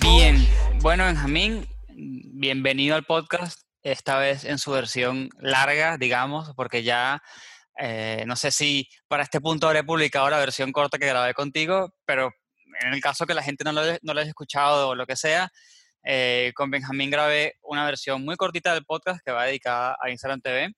Bien, bueno Benjamín, bienvenido al podcast, esta vez en su versión larga, digamos, porque ya eh, no sé si para este punto habré publicado la versión corta que grabé contigo, pero en el caso que la gente no lo haya escuchado o lo que sea, eh, con Benjamín grabé una versión muy cortita del podcast que va dedicada a Instagram TV,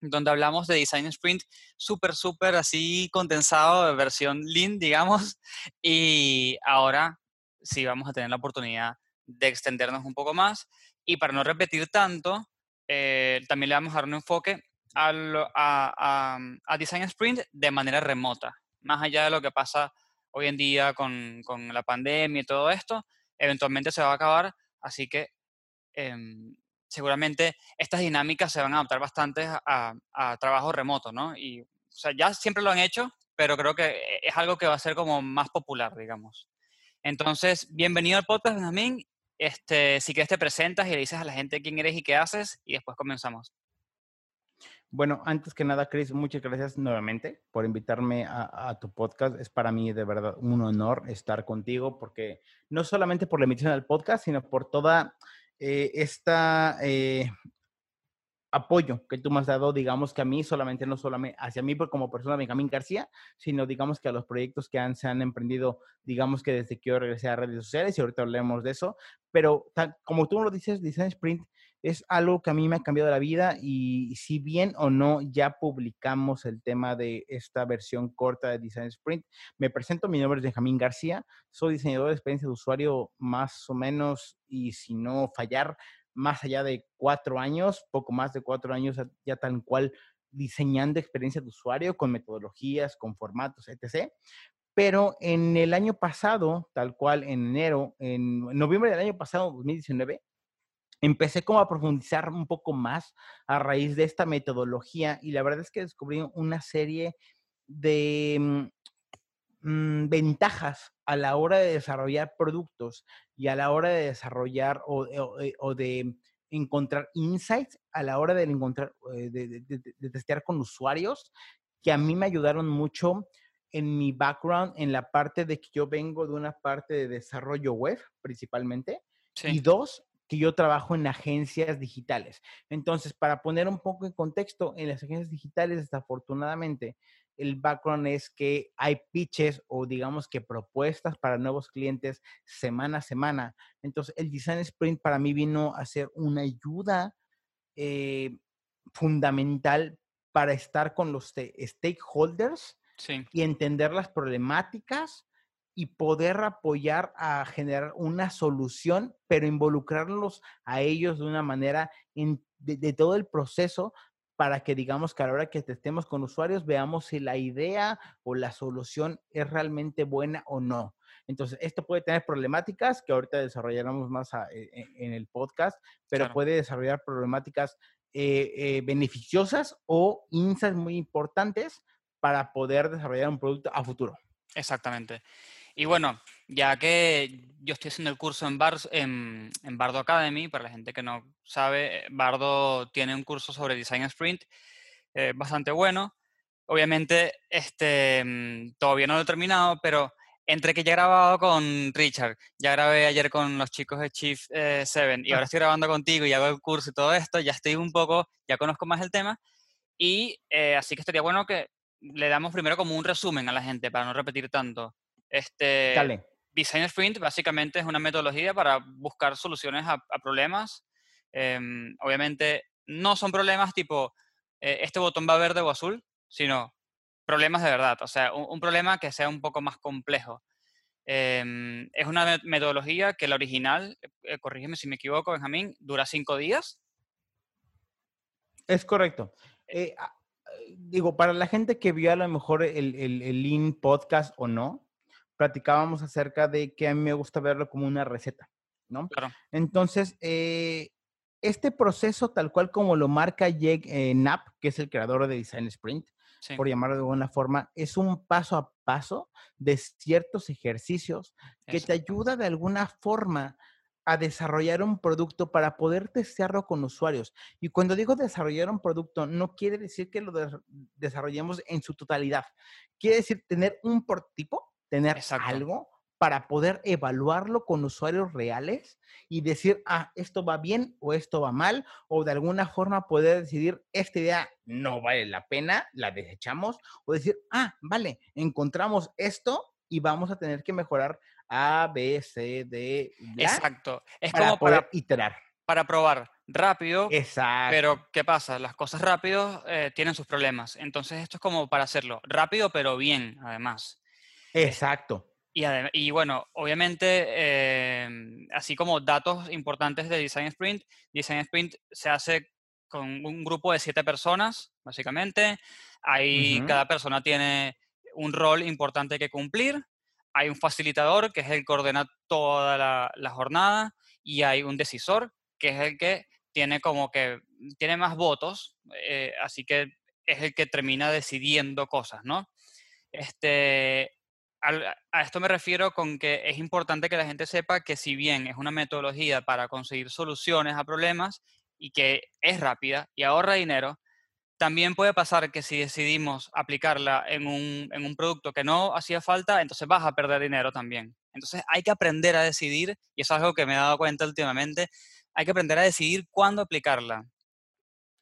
donde hablamos de Design Sprint súper, súper así condensado, de versión lean, digamos, y ahora sí vamos a tener la oportunidad de extendernos un poco más. Y para no repetir tanto, eh, también le vamos a dar un enfoque a, a- a Design Sprint de manera remota, más allá de lo que pasa hoy en día con, con la pandemia y todo esto, eventualmente se va a acabar, así que em, seguramente estas dinámicas se van a adaptar bastante a, trabajo remoto, ¿no? Y, ya siempre lo han hecho, pero creo que es algo que va a ser como más popular, digamos. Entonces, bienvenido al podcast, Benjamín. Este, si quieres te presentas y le dices a la gente quién eres y qué haces y después comenzamos. Bueno, antes que nada, Chris, muchas gracias nuevamente por invitarme a, tu podcast. Es para mí de verdad un honor estar contigo porque no solamente por la emisión del podcast, sino por toda eh, esta eh, apoyo que tú me has dado, digamos que a mí, solamente no solamente hacia mí como persona Benjamín García, sino digamos que a los proyectos que han, se han emprendido, digamos que desde que yo regresé a redes sociales y ahorita hablemos de eso, pero como tú lo dices, Design Sprint es algo que a mí me ha cambiado la vida y si bien o no ya publicamos el tema de esta versión corta de Design Sprint, me presento, mi nombre es Benjamín García, soy diseñador de experiencia de usuario más o menos y si no fallar, más allá de cuatro años, poco más de cuatro años ya- tal cual diseñando experiencia de usuario con metodologías, con formatos, etc. Pero en el año pasado, tal cual en enero, en noviembre del año pasado, 2019, empecé como a profundizar un poco más a raíz de esta metodología y la verdad es que descubrí una serie de mm, mm, ventajas a la hora de desarrollar productos y a la hora de desarrollar o, o- eh, o de encontrar insights a la hora de encontrar, eh, de, de- de- de testear con usuarios que a mí me ayudaron mucho en mi background, en la parte de que yo vengo de una parte de desarrollo web principalmente y dos, que yo trabajo en agencias digitales. Entonces, para poner un poco en contexto, en las agencias digitales, desafortunadamente, el background es que hay pitches o digamos que propuestas para nuevos clientes semana a semana. Entonces, el Design Sprint para mí vino a ser una ayuda eh, fundamental para estar con los stakeholders sí, y entender las problemáticas y poder apoyar a generar una solución, pero involucrarlos a ellos de una manera en- de, de todo el proceso para que digamos que a la hora que testemos con usuarios veamos si la idea o la solución es realmente buena o no. Entonces, esto puede tener problemáticas que ahorita desarrollaremos más a- e- e- en el podcast, pero Claro. puede desarrollar problemáticas eh, eh, beneficiosas o insights muy importantes para poder desarrollar un producto a futuro. exactamente. Y bueno, ya que yo estoy haciendo el curso en, Bar- en, Bardo Academy, para la gente que no sabe, eh, Bardo tiene un curso sobre Design Sprint eh, bastante bueno. Obviamente, este, mm, todavía no lo he terminado, pero entre que ya he grabado con Richard, ya grabé ayer con los chicos de Chief 7 y ahora estoy grabando contigo y hago el curso y todo esto, ya estoy un poco, ya conozco más el tema. Y eh, así que estaría bueno que le damos primero como un resumen a la gente para no repetir tanto. Este, Dale. Design Sprint básicamente es una metodología para buscar soluciones a, a problemas. Em, obviamente no son problemas tipo eh, este botón va verde o azul, sino problemas de verdad. O sea, un, un problema que sea un poco más complejo. Em, es una me- metodología que la original eh, corrígeme si me equivoco, Benjamín, dura cinco días. Es correcto. Eh, ah, eh, digo, para la gente que vio a lo mejor el, el, el Lean podcast o no, platicábamos acerca de que a mí me gusta verlo como una receta, ¿no? Claro. Entonces, eh, este proceso, tal cual como lo marca Jeg eh, Knapp, que es el creador de Design Sprint, Sí. por llamarlo de alguna forma, es un paso a paso de ciertos ejercicios que te Exacto. ayuda de alguna forma a desarrollar un producto para poder testearlo con usuarios. Y cuando digo desarrollar un producto, no quiere decir que lo des- desarrollemos en su totalidad. Quiere decir tener un prototipo, tener Exacto. algo para poder evaluarlo con usuarios reales y decir, ah, esto va bien o esto va mal, o de alguna forma poder decidir, esta idea no vale la pena, la desechamos, o decir, ah, vale, encontramos esto y vamos a tener que mejorar A, B, C, D, Exacto. Es para como poder para, iterar. para probar rápido, Exacto. pero ¿qué pasa? Las cosas rápido eh, tienen sus problemas. Entonces esto es como para hacerlo rápido, pero bien, además. Exacto. Y, bueno, obviamente, em, así como datos importantes de Design Sprint, Design Sprint se hace con un grupo de siete personas, básicamente. Ahí cada persona tiene un rol importante que cumplir. Hay un facilitador, que es el que ordena toda la, la jornada, y hay un decisor, que es el que tiene como que, tiene más votos, eh, así que es el que termina decidiendo cosas, ¿no? Este, a esto me refiero con que es importante que la gente sepa que si bien es una metodología para conseguir soluciones a problemas y que es rápida y ahorra dinero, también puede pasar que si decidimos aplicarla en un, en un producto que no hacía falta, entonces vas a perder dinero también. Entonces hay que aprender a decidir, y es algo que me he dado cuenta últimamente, hay que aprender a decidir cuándo aplicarla.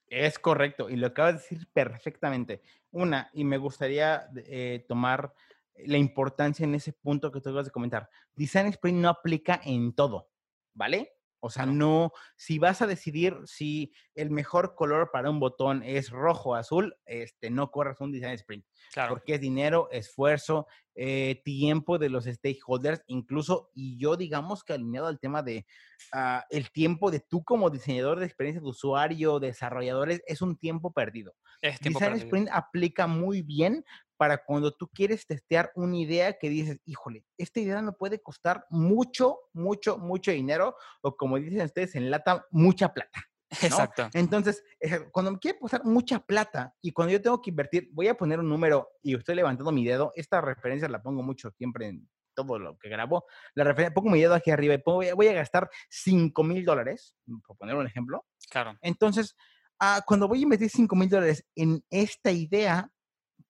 Es correcto, y lo acabas de decir perfectamente. Una, y me gustaría eh, tomar la importancia en ese punto que tú acabas de comentar. Design Sprint no aplica en todo, ¿vale? O sea, no, si vas a decidir si el mejor color para un botón es rojo o azul, este, no corras un Design Sprint, Claro, porque es dinero, esfuerzo, eh, tiempo de los stakeholders, incluso, y yo digamos que alineado al tema de ah, el tiempo de tú como diseñador de experiencia de usuario, desarrolladores, es un tiempo perdido. es tiempo Design perdido. Sprint aplica muy bien para cuando tú quieres testear una idea que dices, híjole, esta idea me puede costar mucho, mucho, mucho dinero, o como dicen ustedes en lata, mucha plata. ¿no? Exacto. Entonces, eh, cuando me quiere costar mucha plata y cuando yo tengo que invertir, voy a poner un número y estoy levantando mi dedo, esta referencia la pongo mucho siempre en todo lo que grabo, la referencia, pongo mi dedo aquí arriba y pongo, voy, a, voy a gastar 5 mil dólares, por poner un ejemplo. Claro. Entonces, ah, cuando voy a invertir 5 mil dólares en esta idea,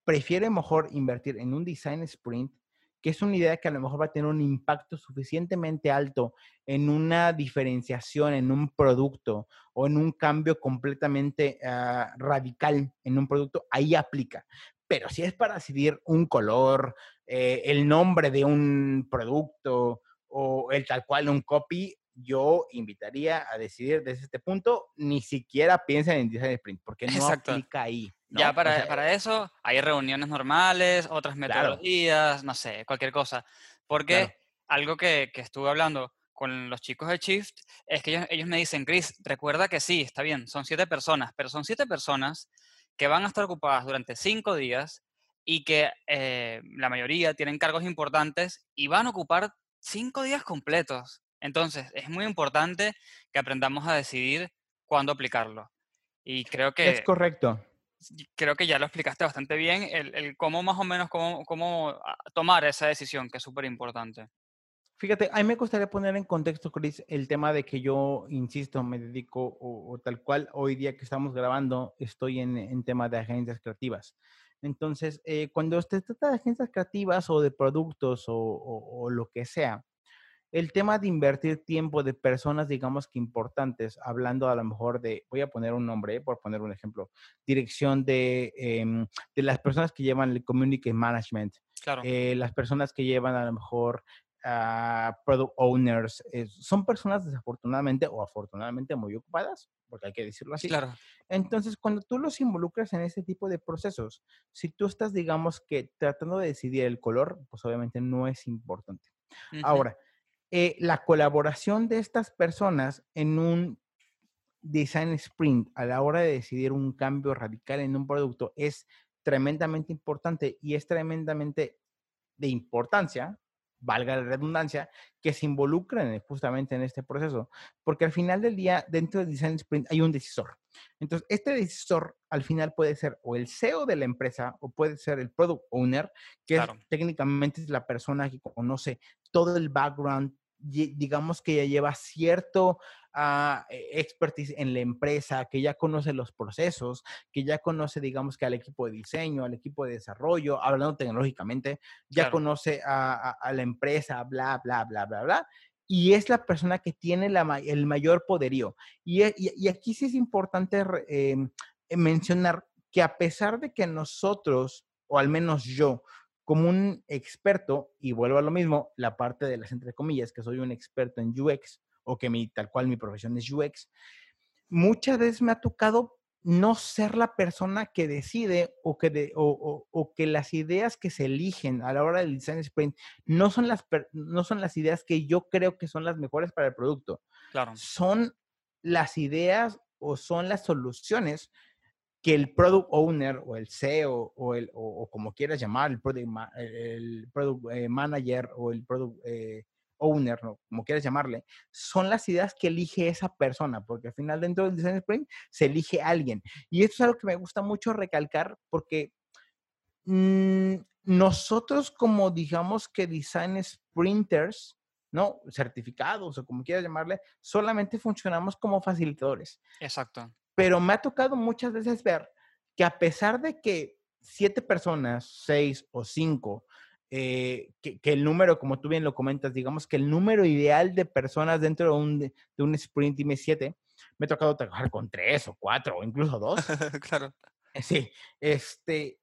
prefiero mejor invertir en un design sprint, que es una idea que a lo mejor va a tener un impacto suficientemente alto en una diferenciación, en un producto o en un cambio completamente ah, radical en un producto, ahí aplica. Pero si es para decidir un color, eh, el nombre de un producto o el tal cual un copy, yo invitaría a decidir desde este punto, ni siquiera piensen en design sprint, porque no Exacto. aplica ahí. ¿no? Ya O para, sea, para eso hay reuniones normales, otras Claro. metodologías, no sé, cualquier cosa. Porque Claro. algo que, que estuve hablando con los chicos de Shift es que ellos, ellos me dicen, Chris, recuerda que sí, está bien, son siete personas, pero son siete personas que van a estar ocupadas durante cinco días y que eh, la mayoría tienen cargos importantes y van a ocupar cinco días completos. Entonces, es muy importante que aprendamos a decidir cuándo aplicarlo. Y creo es que correcto. y creo que ya lo explicaste bastante bien, el, el cómo más o menos, cómo, cómo ah, tomar esa decisión, que es súper importante. Fíjate, a mí me gustaría poner en contexto, Chris, el tema de que yo, insisto, me dedico o, o tal cual hoy día que estamos grabando, estoy en, en tema de agencias creativas. Entonces, eh, cuando usted trata de agencias creativas o de productos o, o- o lo que sea, el tema de invertir tiempo de personas, digamos que importantes, hablando a lo mejor de, voy a poner un nombre, eh, por poner un ejemplo, dirección de, em, de las personas que llevan el community management, Claro, eh, las personas que llevan a lo mejor a product owners, eh, son personas desafortunadamente o afortunadamente muy ocupadas, porque hay que decirlo así. claro, Entonces, cuando tú los involucras en ese tipo de procesos, si tú estás, digamos que tratando de decidir el color, pues obviamente no es importante. ujú, Ahora, eh, la colaboración de estas personas en un design sprint a la hora de decidir un cambio radical en un producto es tremendamente importante y es tremendamente de importancia, valga la redundancia, que se involucren justamente en este proceso, porque al final del día, dentro del design sprint hay un decisor. Entonces, este decisor al final puede ser o el CEO de la empresa o puede ser el product owner, que es- Claro. técnicamente es la persona que conoce todo el background, digamos que ya lleva cierto ah, eh, expertise en la empresa, que ya conoce los procesos, que ya conoce, digamos que al equipo de diseño, al equipo de desarrollo, hablando tecnológicamente, ya Claro. conoce a, a- a la empresa, bla, bla, bla, bla, bla. Y es la persona que tiene la el mayor poderío. Y, e- y- y aquí sí es importante em, eh, mencionar que a pesar de que nosotros, o al menos yo, como un experto, y vuelvo a lo mismo, la parte de las entre comillas, que soy un experto en UX, o que mi, tal cual mi profesión es UX, muchas veces me ha tocado no ser la persona que decide o que, de- o, o- o que las ideas que se eligen a la hora del design sprint no son, las, no son las ideas que yo creo que son las mejores para el producto Claro. son las ideas o son las soluciones que el product owner o el CEO o, el, o, como quieras llamar, el product, el- product eh, manager o el product eh, owner, ¿no? como quieras llamarle, son las ideas que elige esa persona, porque al final dentro del design sprint se elige alguien. Y esto es algo que me gusta mucho recalcar porque mm, nosotros como digamos que design sprinters, ¿no? Certificados o como quieras llamarle, solamente funcionamos como facilitadores. Exacto. Pero me ha tocado muchas veces ver que a pesar de que siete personas, seis o cinco, eh, que, que el número, como tú bien lo comentas, digamos que el número ideal de personas dentro de un, de un sprint dime siete, me ha tocado trabajar con tres o cuatro o incluso dos. claro. Sí, este,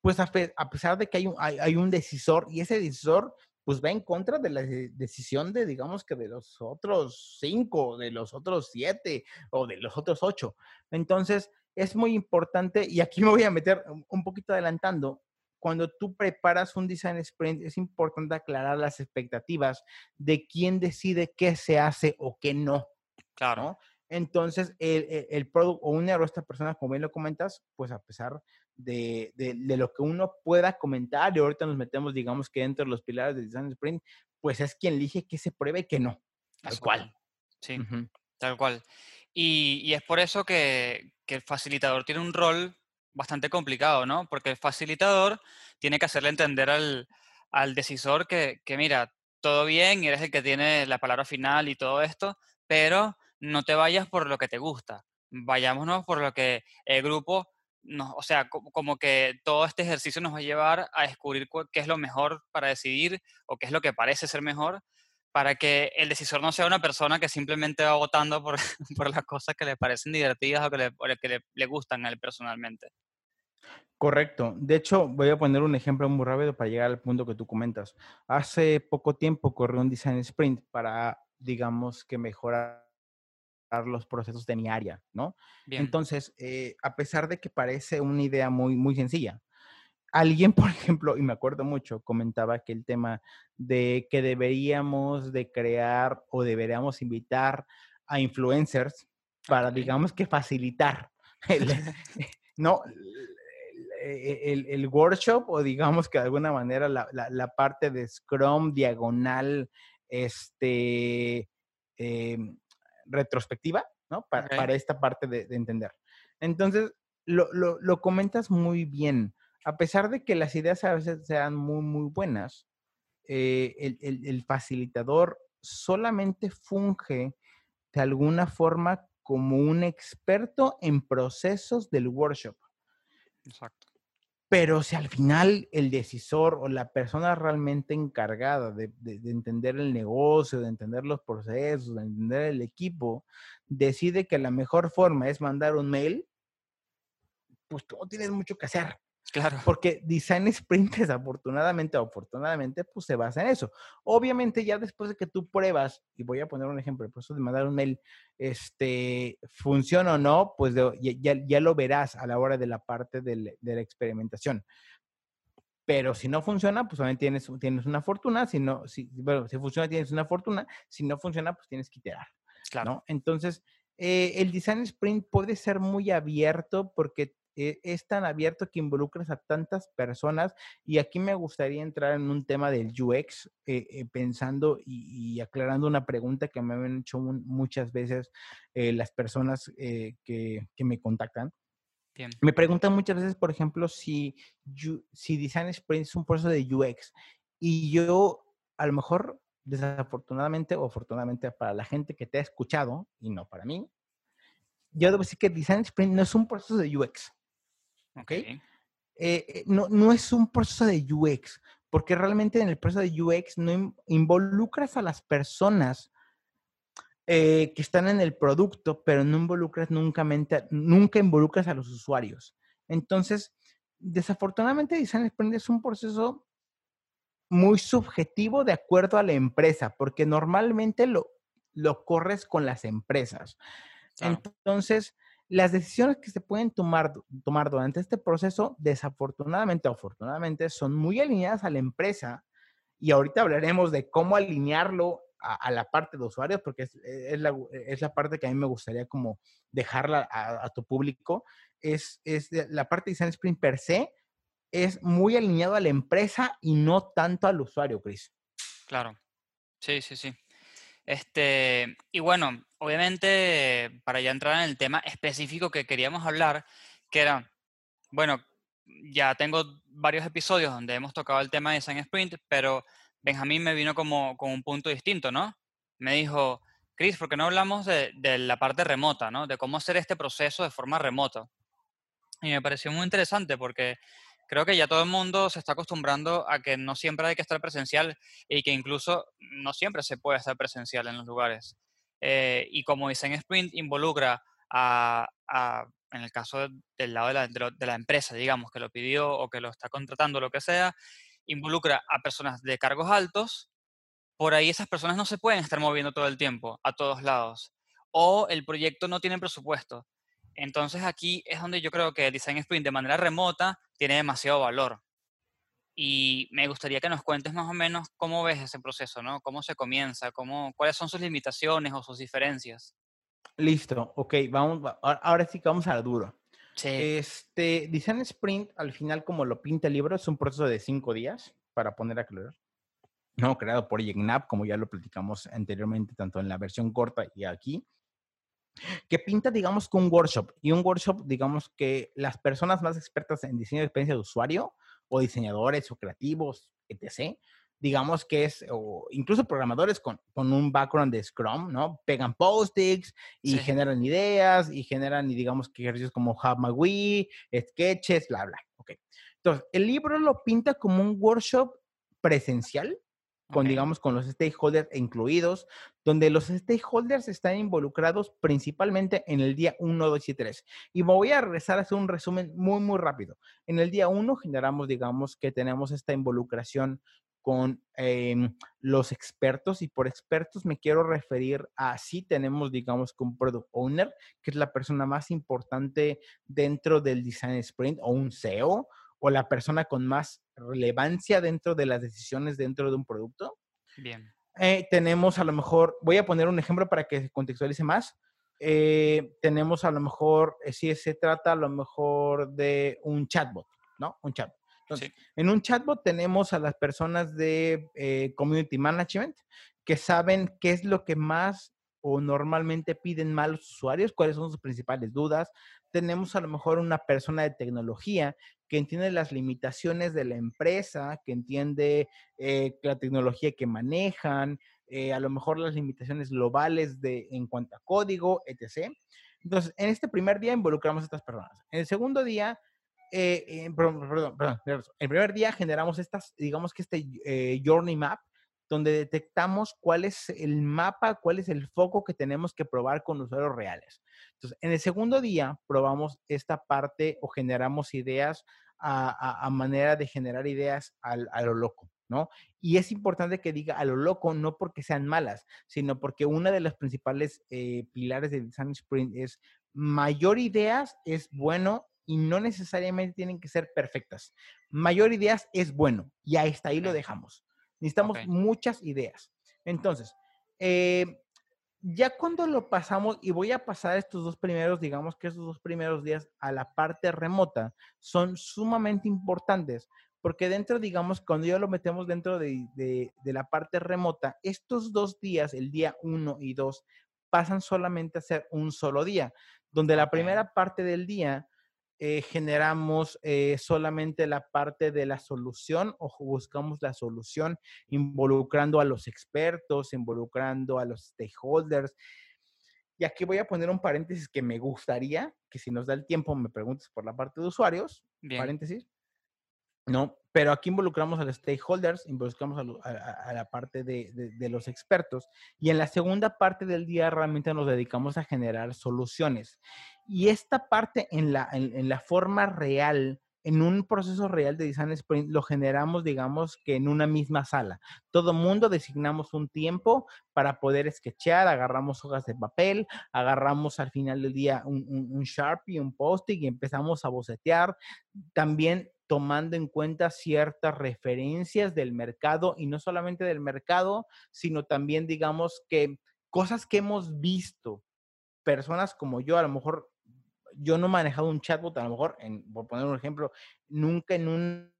pues a, a pesar de que hay un, hay, hay un decisor y ese decisor pues va en contra de la de- decisión de, digamos que de los otros cinco, de los otros siete o de los otros ocho. Entonces, es muy importante, y aquí me voy a meter un- un poquito adelantando, cuando tú preparas un design sprint, es importante aclarar las expectativas de quién decide qué se hace o qué no. Claro. ¿no? Entonces, el, el, el product owner o esta persona, como bien lo comentas, pues a pesar de, de, de, lo que uno pueda comentar, y ahorita nos metemos, digamos que dentro de los pilares del design sprint, pues es quien elige qué se pruebe y qué no. Tal cual. Sí, Uh -huh. tal cual. Y, y, es por eso que, que el facilitador tiene un rol bastante complicado, ¿no? Porque el facilitador tiene que hacerle entender al, al decisor que, que, mira, todo bien, eres el que tiene la palabra final y todo esto, pero no te vayas por lo que te gusta, vayámonos por lo que el grupo, nos, o sea, como, que todo este ejercicio nos va a llevar a descubrir qué es lo mejor para decidir o qué es lo que parece ser mejor, para que el decisor no sea una persona que simplemente va votando por, por las cosas que le parecen divertidas o que le, que le, le gustan a él personalmente. Correcto. De hecho, voy a poner un ejemplo muy rápido para llegar al punto que tú comentas. Hace poco tiempo corrió un design sprint para, digamos, que mejorar los procesos de mi área, ¿no? Bien. Entonces, eh, a pesar de que parece una idea muy, muy sencilla, alguien, por ejemplo, y me acuerdo mucho, comentaba que el tema de que deberíamos de crear o deberíamos invitar a influencers para, okay. digamos que facilitar el, no, el, el, workshop o digamos que de alguna manera la, la, la parte de Scrum diagonal, este, eh, retrospectiva, ¿no? Para, okay. para esta parte de, de, entender. Entonces, lo, lo, lo, comentas muy bien. A pesar de que las ideas a veces sean muy, muy buenas, eh, el, el, el, facilitador solamente funge de alguna forma como un experto en procesos del workshop. Exacto. Pero si al final el decisor o la persona realmente encargada de, de, de, entender el negocio, de entender los procesos, de entender el equipo, decide que la mejor forma es mandar un mail, pues tú no tienes mucho que hacer. Claro. Porque design sprint, desafortunadamente o afortunadamente, pues se basa en eso. Obviamente, ya después de que tú pruebas, y voy a poner un ejemplo, por eso de mandar un mail, este, funciona o no, pues de, ya, ya, lo verás a la hora de la parte de, de la experimentación. Pero si no funciona, pues obviamente tienes, tienes una fortuna. Si no, si, bueno, si funciona, tienes una fortuna. Si no funciona, pues tienes que iterar. Claro. ¿no? Entonces, eh, el design sprint puede ser muy abierto porque eh, es tan abierto que involucras a tantas personas y aquí me gustaría entrar en un tema del UX, eh, eh, pensando y, y aclarando una pregunta que me han hecho un- muchas veces eh, las personas eh, que, que me contactan. Bien. Me preguntan muchas veces, por ejemplo, si, si Design Sprint es un proceso de UX. Y yo, a lo mejor, desafortunadamente o afortunadamente para la gente que te ha escuchado, y no para mí, yo debo decir que Design Sprint no es un proceso de UX. Ok. eh, eh, no, no es un proceso de UX, porque realmente en el proceso de UX no in- involucras a las personas eh, que están en el producto, pero no involucras nunca, nunca involucras a los usuarios. Entonces, desafortunadamente, Design Sprint es un proceso muy subjetivo de acuerdo a la empresa, porque normalmente lo, lo corres con las empresas. Claro. Entonces, las decisiones que se pueden tomar, tomar durante este proceso, desafortunadamente o afortunadamente, son muy alineadas a la empresa. Y ahorita hablaremos de cómo alinearlo a, la parte de usuarios, porque es, es la, es la parte que a mí me gustaría como dejarla a, tu público. Es, es la parte de Design Sprint per se, es muy alineado a la empresa y no tanto al usuario, Chris. Claro. Sí, sí, sí. Este, y bueno, obviamente, para ya entrar en el tema específico que queríamos hablar, que era, bueno, ya tengo varios episodios donde hemos tocado el tema de Design Sprint, pero Benjamín me vino como con un punto distinto, ¿no? Me dijo, Chris, ¿por qué no hablamos de, de la parte remota, ¿no? De cómo hacer este proceso de forma remota. Y me pareció muy interesante porque creo que ya todo el mundo se está acostumbrando a que no siempre hay que estar presencial y que incluso no siempre se puede estar presencial en los lugares. Eh, y como Design Sprint involucra a, a- en el caso de- del lado de la, de lo- de la empresa, digamos, que lo pidió o que lo está contratando, lo que sea, involucra a personas de cargos altos, por ahí esas personas no se pueden estar moviendo todo el tiempo, a todos lados. O el proyecto no tiene presupuesto. Entonces aquí es donde yo creo que el Design Sprint de manera remota tiene demasiado valor. Y me gustaría que nos cuentes más o menos cómo ves ese proceso, ¿no? Cómo se comienza, cómo, cuáles son sus limitaciones o sus diferencias. Listo, ok, vamos, va- ahora- sí que vamos a lo duro. Sí, Este, Design Sprint, al final, como lo pinta el libro, es un proceso de cinco días, para poner a claro. No, creado por Ignap, como ya lo platicamos anteriormente, tanto en la versión corta y aquí, que pinta, digamos, que un workshop. Y un workshop, digamos, que las personas más expertas en diseño de experiencia de usuario, o diseñadores, o creativos, etc., digamos que es, o incluso programadores con, con un background de Scrum, ¿no? Pegan post-its y Sí. generan ideas y generan, y digamos que ejercicios como Hub McWee, sketches, bla, bla. Ok. Entonces, el libro lo pinta como un workshop presencial, con, digamos, con los stakeholders incluidos, donde los stakeholders están involucrados principalmente en el día 1, 2 y 3. Y me voy a regresar a hacer un resumen muy, muy rápido. En el día 1 generamos, digamos, que tenemos esta involucración con em, los expertos y por expertos me quiero referir a sí tenemos, digamos, que un product owner, que es la persona más importante dentro del design sprint o un CEO o la persona con más relevancia dentro de las decisiones dentro de un producto. bien, Eh, tenemos a lo mejor, voy a poner un ejemplo para que se contextualice más. Eh, tenemos a lo mejor, eh, si se trata a lo mejor de un chatbot, ¿no? Un chatbot. Entonces, Sí. en un chatbot tenemos a las personas de Community Management que saben qué es lo que más o normalmente piden más los usuarios, cuáles son sus principales dudas. Tenemos a lo mejor una persona de tecnología que entiende las limitaciones de la empresa, que entiende eh, la tecnología que manejan, eh, a lo mejor las limitaciones globales de, en cuanto a código, etc. Entonces, en este primer día involucramos a estas personas. En el segundo día, eh, eh, perdón, perdón, perdón, el primer día generamos estas, digamos que este Journey Map, donde detectamos cuál es el mapa, cuál es el foco que tenemos que probar con usuarios reales. Entonces, en el segundo día probamos esta parte o generamos ideas a, a- a manera de generar ideas al- a lo loco, ¿no? Y es importante que diga a lo loco, no porque sean malas, sino porque una de las principales eh, pilares del Design Sprint es mayor ideas es bueno y no necesariamente tienen que ser perfectas. Mayor ideas es bueno y hasta ahí lo dejamos. Necesitamos Ok. muchas ideas. Entonces, eh, ya cuando lo pasamos, y voy a pasar estos dos primeros, digamos que estos dos primeros días a la parte remota, son sumamente importantes, porque dentro, digamos, cuando ya lo metemos dentro de, de- de la parte remota, estos dos días, el día 1 y 2, pasan solamente a ser un solo día, donde la primera parte del día eh, generamos eh, solamente la parte de la solución o buscamos la solución involucrando a los expertos, involucrando a los stakeholders. Y aquí voy a poner un paréntesis que me gustaría que si nos da el tiempo me preguntes por la parte de usuarios, Bien. paréntesis. No, pero aquí involucramos a los stakeholders, involucramos a, lo- a- la parte de, de- de los expertos y en la segunda parte del día realmente nos dedicamos a generar soluciones. Y esta parte en la, en, la forma real, en un proceso real de design sprint, lo generamos, digamos, que en una misma sala. Todo mundo designamos un tiempo para poder sketchear, agarramos hojas de papel, agarramos al final del día un, un, un Sharpie, un post-it y empezamos a bocetear. También tomando en cuenta ciertas referencias del mercado y no solamente del mercado, sino también, digamos, que cosas que hemos visto, personas como yo, a lo mejor yo no he manejado un chatbot, a lo mejor, en, por poner un ejemplo, nunca en un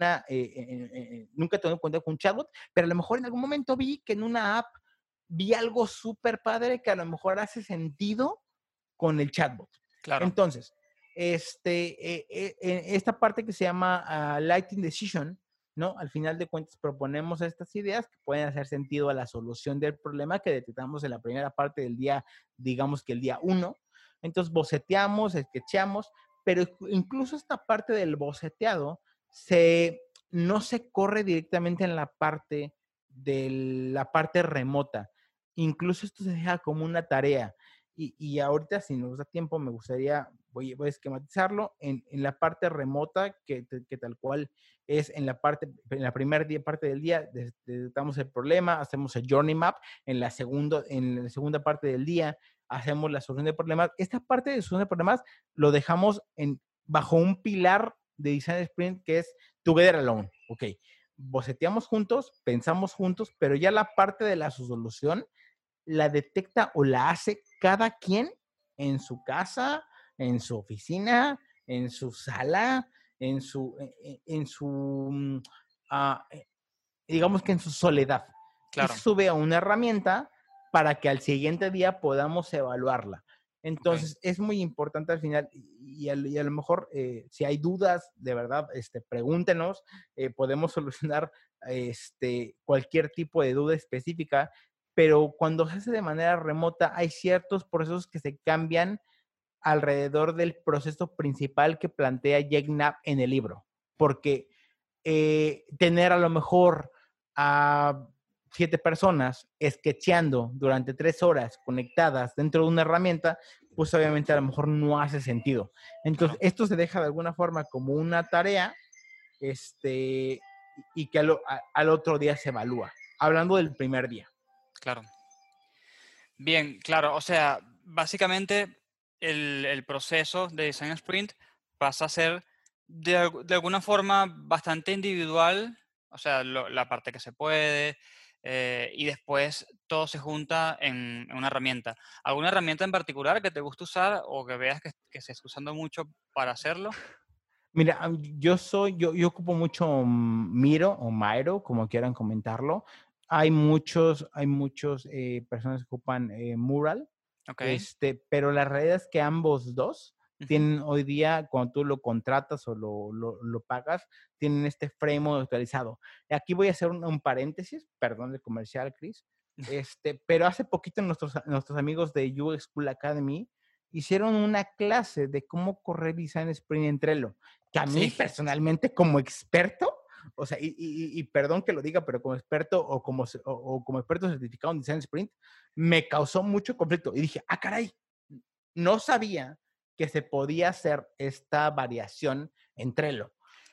una, eh, eh, eh, nunca he tenido en cuenta con un chatbot, pero a lo mejor en algún momento vi que en una app vi algo súper padre que a lo mejor hace sentido con el chatbot. Claro. Entonces, este, eh, eh, esta parte que se llama ah, Lighting Decision, ¿no? Al final de cuentas proponemos estas ideas que pueden hacer sentido a la solución del problema que detectamos en la primera parte del día, digamos que el día uno. Entonces, boceteamos, sketchamos, pero incluso esta parte del boceteado se, no se corre directamente en la parte de la parte remota. Incluso esto se deja como una tarea. Y, y ahorita, si nos da tiempo, me gustaría, voy, voy a esquematizarlo en, en la parte remota, que, que, tal cual es en la parte, en la primera parte del día, detectamos el problema, hacemos el journey map, en la, segundo, en la segunda parte del día hacemos la solución de problemas. Esta parte de solución de problemas lo dejamos en, bajo un pilar de Design Sprint que es Together Alone. Ok, boceteamos juntos, pensamos juntos, pero ya la parte de la solución la detecta o la hace cada quien en su casa, en su oficina, en su sala, en su, en, en su uh, digamos que en su soledad. Claro. Y sube a una herramienta para que al siguiente día podamos evaluarla. Entonces, okay. es muy importante al final, y a, y a lo mejor, eh, si hay dudas, de verdad, este, pregúntenos, eh, podemos solucionar este, cualquier tipo de duda específica, pero cuando se hace de manera remota, hay ciertos procesos que se cambian alrededor del proceso principal que plantea Jack Knapp en el libro, porque eh, tener a lo mejor a siete personas sketcheando durante tres horas conectadas dentro de una herramienta, pues obviamente a lo mejor no hace sentido. Entonces, esto se deja de alguna forma como una tarea este, y que al, al, otro día se evalúa, hablando del primer día. Claro. Bien, claro, o sea, básicamente el, el proceso de Design Sprint pasa a ser de, de alguna forma bastante individual, o sea, lo, la parte que se puede, eh, y después todo se junta en, en, una herramienta. ¿Alguna herramienta en particular que te guste usar o que veas que, que se está usando mucho para hacerlo? Mira, yo soy, yo, yo ocupo mucho Miro o Miro, como quieran comentarlo. Hay muchos, hay muchos eh, personas que ocupan eh, Mural, okay. este, pero la realidad es que ambos dos tienen hoy día, cuando tú lo contratas o lo, lo, lo pagas, tienen este framework actualizado. Aquí voy a hacer un, un paréntesis, perdón de comercial, Chris, este, pero hace poquito nuestros, nuestros amigos de UX School Academy hicieron una clase de cómo correr Design Sprint en Trello, que a mí sí. personalmente como experto, o sea, y, y, y, perdón que lo diga, pero como experto o como, o, o como experto certificado en Design Sprint, me causó mucho conflicto. Y dije, ah, caray, no sabía que se podía hacer esta variación en Trello.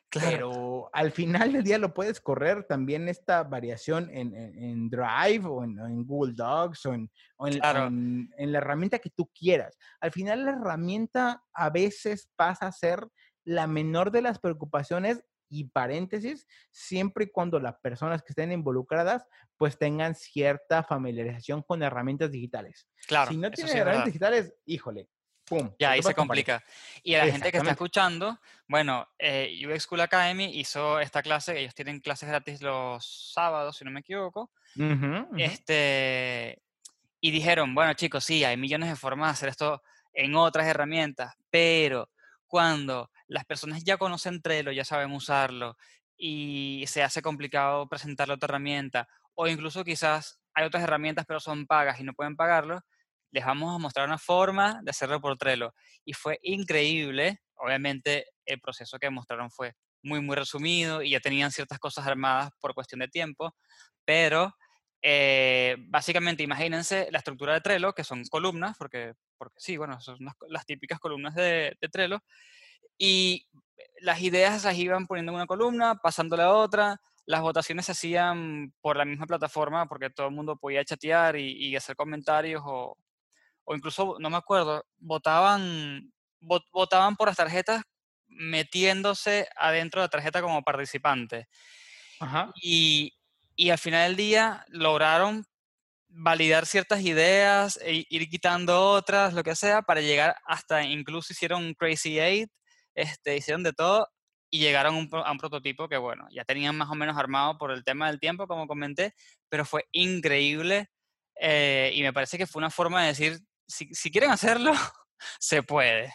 Claro. Pero al final del día lo puedes correr también esta variación en, en- en Drive o en, en Google Docs o, en, o Claro. en- la herramienta que tú quieras. Al final la herramienta a veces pasa a ser la menor de las preocupaciones y paréntesis, siempre y cuando las personas que estén involucradas pues tengan cierta familiarización con herramientas digitales. Claro, si no tienen sí herramientas digitales, híjole, pum. Ya, ahí se complica. Y a la gente que está escuchando, bueno, eh, UX School Academy hizo esta clase, ellos tienen clases gratis los sábados, si no me equivoco, Ujú, ujú. este, y dijeron, bueno chicos, sí, hay millones de formas de hacer esto en otras herramientas, pero cuando las personas ya conocen Trello, ya saben usarlo, y se hace complicado presentarle otra herramienta, o incluso quizás hay otras herramientas pero son pagas y no pueden pagarlo, les vamos a mostrar una forma de hacerlo por Trello. Y fue increíble, obviamente el proceso que mostraron fue muy, muy resumido y ya tenían ciertas cosas armadas por cuestión de tiempo, pero eh, básicamente imagínense la estructura de Trello, que son columnas, porque, porque sí, bueno, son las, típicas columnas de, de Trello, y las ideas las iban poniendo en una columna, pasando a la otra, las votaciones se hacían por la misma plataforma, porque todo el mundo podía chatear y, y hacer comentarios, o, o incluso, no me acuerdo, votaban, vot- votaban por las tarjetas metiéndose adentro de la tarjeta como participante. Ajá. Y, y al final del día lograron validar ciertas ideas, e ir quitando otras, lo que sea, para llegar hasta, incluso hicieron un Crazy Eight, este, hicieron de todo y llegaron a un, a un prototipo que, bueno, ya tenían más o menos armado por el tema del tiempo, como comenté, pero fue increíble eh, y me parece que fue una forma de decir, si, si quieren hacerlo, se puede.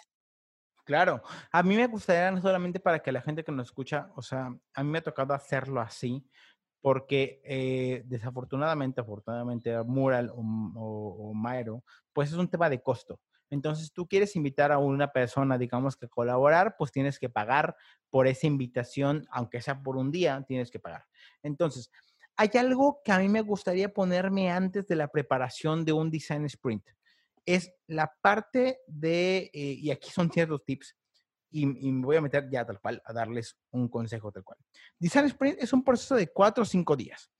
Claro, a mí me gustaría no solamente para que la gente que nos escucha, o sea, a mí me ha tocado hacerlo así, porque eh, desafortunadamente, afortunadamente, Mural o, Maero, pues es un tema de costo. Entonces, tú quieres invitar a una persona, digamos, que colaborar, pues tienes que pagar por esa invitación, aunque sea por un día, tienes que pagar. Entonces, hay algo que a mí me gustaría ponerme antes de la preparación de un design sprint. Es la parte de, eh, y aquí son ciertos tips, y, me voy a meter ya tal cual a darles un consejo tal cual. Design Sprint es un proceso de cuatro o cinco días,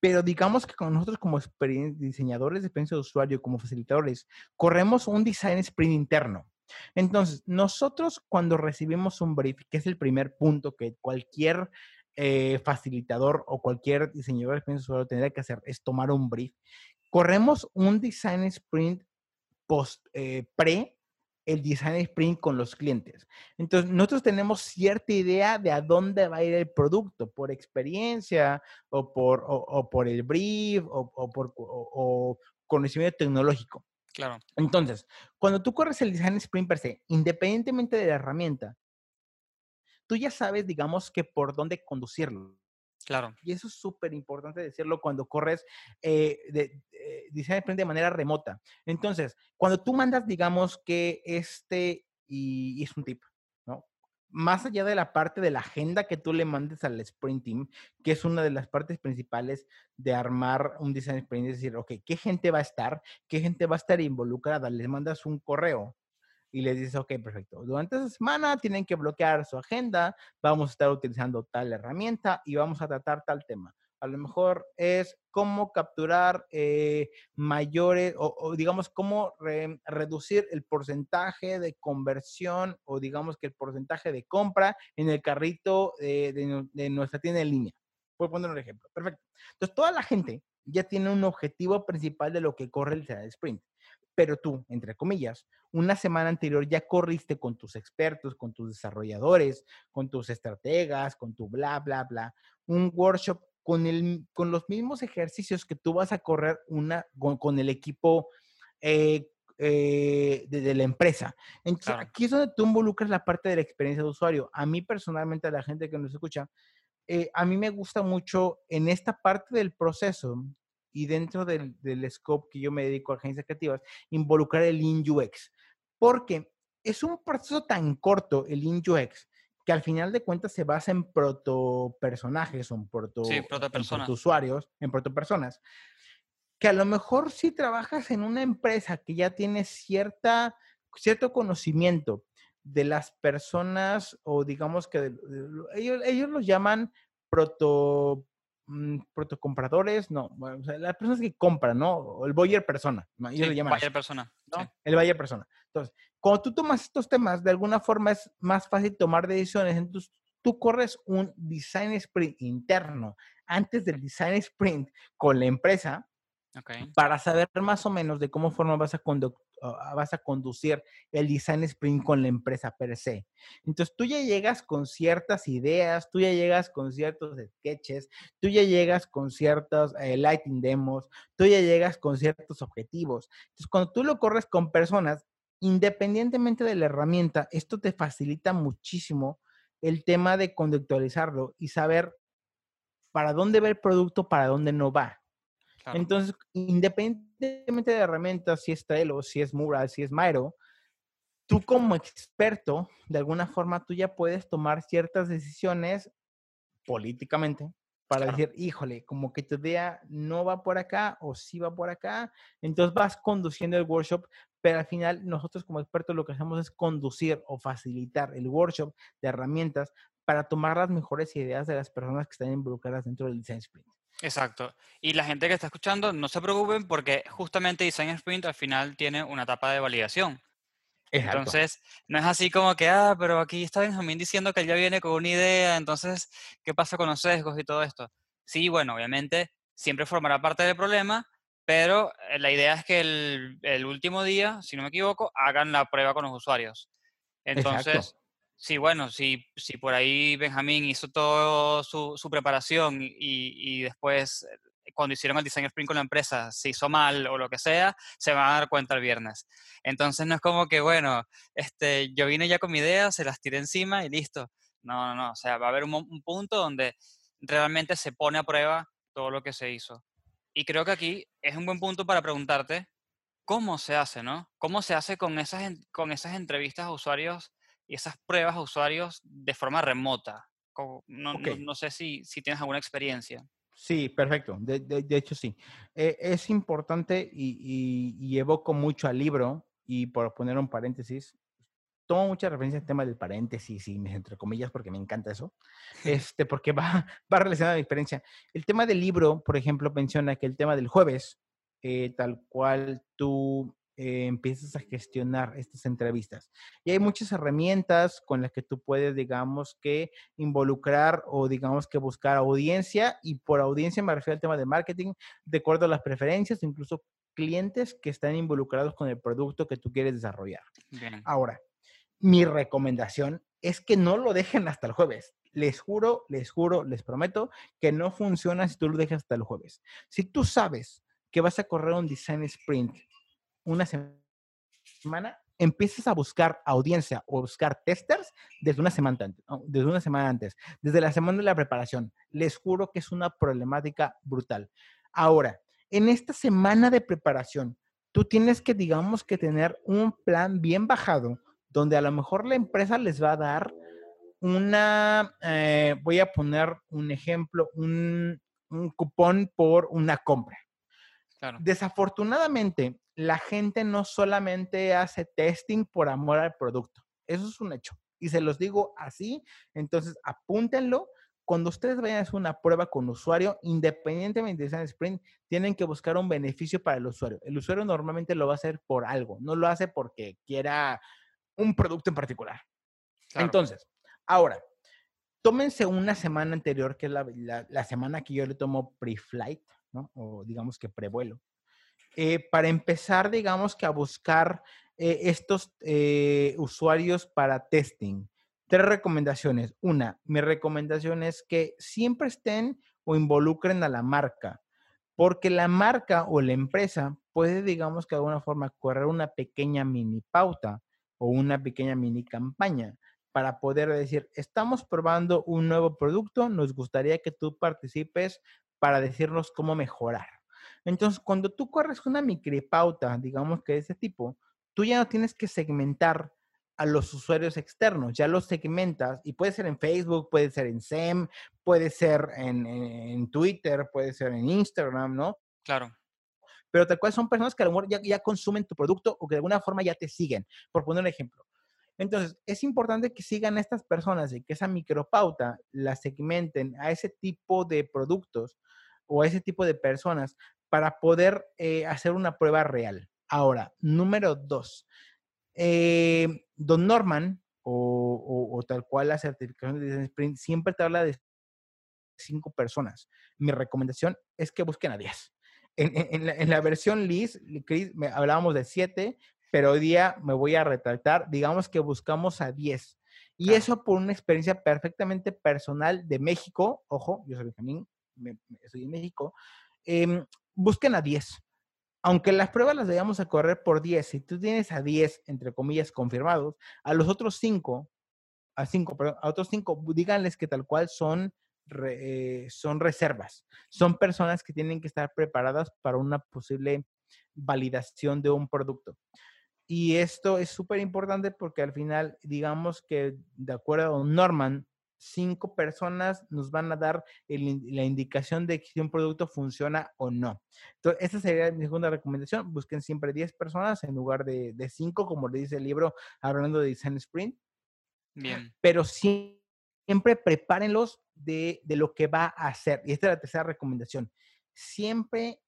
pero digamos que con nosotros como diseñadores de experiencia de usuario, como facilitadores, corremos un Design Sprint interno. Entonces, nosotros cuando recibimos un brief, que es el primer punto que cualquier eh, facilitador o cualquier diseñador de experiencia de usuario tendría que hacer, es tomar un brief. Corremos un Design Sprint post, eh, pre el design sprint con los clientes. Entonces, nosotros tenemos cierta idea de a dónde va a ir el producto, por experiencia o por, o, o por el brief o, o por conocimiento tecnológico. Claro, Entonces, cuando tú corres el design sprint per se, independientemente de la herramienta, tú ya sabes, digamos, que por dónde conducirlo. claro, Y eso es súper importante decirlo cuando corres eh, de, eh, design sprint de manera remota. Entonces, cuando tú mandas, digamos que este, y, y es un tip, ¿no? Más allá de la parte de la agenda que tú le mandes al sprint team, que es una de las partes principales de armar un design sprint, es decir, ok, ¿qué gente va a estar? ¿Qué gente va a estar involucrada? Les mandas un correo y les dices, ok, perfecto. Durante esa semana tienen que bloquear su agenda, vamos a estar utilizando tal herramienta y vamos a tratar tal tema. A lo mejor es cómo capturar eh, mayores o, o digamos cómo re- reducir el porcentaje de conversión o digamos que el porcentaje de compra en el carrito eh, de, de nuestra tienda en línea. Voy a poner un ejemplo. Perfecto. Entonces, toda la gente ya tiene un objetivo principal de lo que corre el sprint. Pero tú, entre comillas, una semana anterior ya corriste con tus expertos, con tus desarrolladores, con tus estrategas, con tu bla, bla, bla, un workshop con, el, con los mismos ejercicios que tú vas a correr una, con, con el equipo eh, eh, de, de la empresa. Entonces, Claro. aquí es donde tú involucras la parte de la experiencia de usuario. A mí personalmente, a la gente que nos escucha, eh, a mí me gusta mucho en esta parte del proceso y dentro del, del scope que yo me dedico a agencias creativas, involucrar el Lean UX. Porque es un proceso tan corto, el Lean UX, que al final de cuentas se basa en protopersonajes, en proto, Sí, en protousuarios, en protopersonas, que a lo mejor si trabajas en una empresa que ya tiene cierta, cierto conocimiento de las personas, o digamos que de- de- ellos, ellos los llaman proto, mm, protocompradores, no, bueno, o sea, las personas que compran, ¿no? O el buyer persona, ¿no? ellos Sí, le llaman cualquier así, persona. ¿no? sí. El buyer persona. Entonces, cuando tú tomas estos temas, de alguna forma es más fácil tomar decisiones, entonces tú corres un design sprint interno antes del design sprint con la empresa para saber más o menos de cómo forma vas a, condu- ah, vas a conducir el design sprint con la empresa per se. Entonces tú ya llegas con ciertas ideas, tú ya llegas con ciertos sketches, tú ya llegas con ciertos eh, lighting demos, tú ya llegas con ciertos objetivos. Entonces cuando tú lo corres con personas, independientemente de la herramienta, esto te facilita muchísimo el tema de conductualizarlo y saber para dónde va el producto, para dónde no va. Claro. Entonces, independientemente de herramientas, si es Trello, si es Mural, si es Miro, tú como experto, de alguna forma, tú ya puedes tomar ciertas decisiones políticamente para Claro. decir, híjole, como que tu idea no va por acá o sí va por acá. Entonces vas conduciendo el workshop, pero al final nosotros como expertos lo que hacemos es conducir o facilitar el workshop de herramientas para tomar las mejores ideas de las personas que están involucradas dentro del design sprint. Exacto. Y la gente que está escuchando, no se preocupen porque justamente Design Sprint al final tiene una etapa de validación. Entonces, no es así como que, ah, pero aquí está Benjamín diciendo que él ya viene con una idea, entonces, ¿qué pasa con los sesgos y todo esto? Sí, bueno, obviamente siempre formará parte del problema, pero eh, la idea es que el, el último día, si no me equivoco, hagan la prueba con los usuarios. Entonces, sí, bueno, si, si por ahí Benjamín hizo toda su, preparación y, después, eh, cuando hicieron el design sprint con la empresa, se hizo mal o lo que sea, se van a dar cuenta el viernes. Entonces no es como que, bueno, este, yo vine ya con mi idea, se las tiré encima y listo. No, no, no. O sea, va a haber un, un punto donde realmente se pone a prueba todo lo que se hizo. Y creo que aquí es un buen punto para preguntarte cómo se hace, ¿no? ¿Cómo se hace con esas, con esas entrevistas a usuarios esas pruebas a usuarios de forma remota? No, no- Ok. no sé si, si tienes alguna experiencia. Sí, perfecto. De, de- de hecho, sí. Eh, es importante y, y- y evoco mucho al libro y por poner un paréntesis, tomo mucha referencia al tema del paréntesis y mis entre comillas porque me encanta eso, este, porque va, va relacionado a mi experiencia. El tema del libro, por ejemplo, menciona que el tema del jueves, eh, tal cual tú eh, empiezas a gestionar estas entrevistas. Y hay muchas herramientas con las que tú puedes, digamos, que involucrar o digamos que buscar audiencia y por audiencia me refiero al tema de marketing de acuerdo a las preferencias, incluso clientes que están involucrados con el producto que tú quieres desarrollar. Bien. Ahora, mi recomendación es que no lo dejen hasta el jueves. Les juro, les juro, les prometo que no funciona si tú lo dejas hasta el jueves. Si tú sabes que vas a correr un design sprint una semana, empiezas a buscar audiencia o buscar testers desde una semana antes, desde una semana antes, desde la semana de la preparación. Les juro que es una problemática brutal. Ahora, en esta semana de preparación, tú tienes que, digamos, que tener un plan bien bajado, donde a lo mejor la empresa les va a dar una, eh, voy a poner un ejemplo, un cupón por una compra. Claro. Desafortunadamente, la gente no solamente hace testing por amor al producto. Eso es un hecho. Y se los digo así. Entonces, apúntenlo. Cuando ustedes vayan a hacer una prueba con usuario, independientemente de Design Sprint, tienen que buscar un beneficio para el usuario. El usuario normalmente lo va a hacer por algo, no lo hace porque quiera un producto en particular. Claro. Entonces, ahora, tómense una semana anterior, que es la, la- la semana que yo le tomo pre-flight, ¿no? O digamos que prevuelo, eh, para empezar, digamos que a buscar eh, estos eh, usuarios para testing. Tres recomendaciones. Una, mi recomendación es que siempre estén o involucren a la marca, porque la marca o la empresa puede, digamos que de alguna forma, correr una pequeña mini pauta o una pequeña mini campaña para poder decir, estamos probando un nuevo producto, nos gustaría que tú participes para decirnos cómo mejorar. Entonces, cuando tú corres una micropauta, digamos que de ese tipo, tú ya no tienes que segmentar a los usuarios externos, ya los segmentas y puede ser en Facebook, puede ser en SEM, puede ser en, en- en Twitter, puede ser en Instagram, ¿no? Claro. pero tal cual son personas que a lo mejor ya, ya consumen tu producto o que de alguna forma ya te siguen. Por poner un ejemplo, Entonces, es importante que sigan a estas personas y que esa micropauta la segmenten a ese tipo de productos o a ese tipo de personas para poder eh, hacer una prueba real. Ahora, número dos, eh, Don Norman o, o- o tal cual la certificación de Design Sprint siempre te habla de cinco personas. Mi recomendación es que busquen a 10. En, en- en la, en la versión Liz, Chris, me, hablábamos de 7, pero hoy día me voy a retractar. Digamos que buscamos a 10. Y Claro. eso por una experiencia perfectamente personal de México. Ojo, yo soy Benjamín, me- estoy en México. em, busquen a 10. Aunque las pruebas las vayamos a correr por 10, si tú tienes a 10, entre comillas, confirmados, a los otros 5, a 5, perdón, a otros 5, díganles que tal cual son, eh, son reservas. Son personas que tienen que estar preparadas para una posible validación de un producto. Y esto es súper importante porque al final, digamos que de acuerdo a Norman, cinco personas nos van a dar el la indicación de si un producto funciona o no. Entonces, esta sería mi segunda recomendación. Busquen siempre 10 personas en lugar de, de 5, como le dice el libro, hablando de Design Sprint Bien. pero sí- siempre prepárenlos de, de lo que va a hacer. Y esta es la tercera recomendación. Siempre,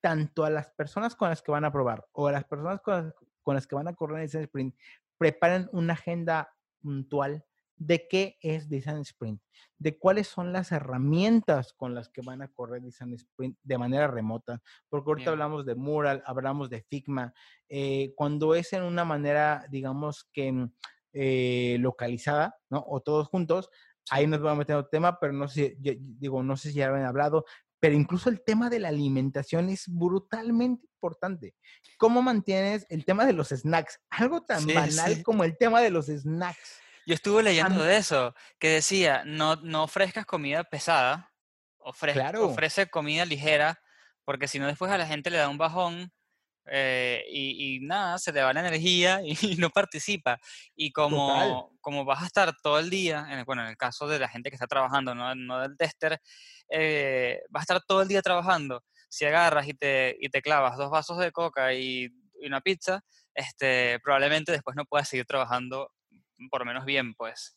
tanto a las personas con las que van a probar o a las personas con las, con las que van a correr el Design Sprint, preparen una agenda puntual de qué es Design Sprint, de cuáles son las herramientas con las que van a correr Design Sprint de manera remota, porque ahorita Bien. hablamos de Mural, hablamos de Figma, eh, cuando es en una manera, digamos que mm, eh, localizada, ¿no? O todos juntos, ahí nos vamos a meter otro tema, pero no sé, yo- digo, no sé si ya habían hablado, pero incluso el tema de la alimentación es brutalmente importante. ¿Cómo mantienes el tema de los snacks? Algo tan Sí, banal sí. como el tema de los snacks. Yo estuve leyendo de eso, que decía, no, no ofrezcas comida pesada, ofrez- Claro. ofrece comida ligera, porque si no después a la gente le da un bajón eh, y, y nada, se le va la energía y, no participa. Y como, como vas a estar todo el día, en el- bueno, en el caso de la gente que está trabajando, no, no del tester, eh, vas a estar todo el día trabajando. Si agarras y te, y te clavas dos vasos de coca y, y una pizza, este, probablemente después no puedas seguir trabajando por lo menos bien, pues.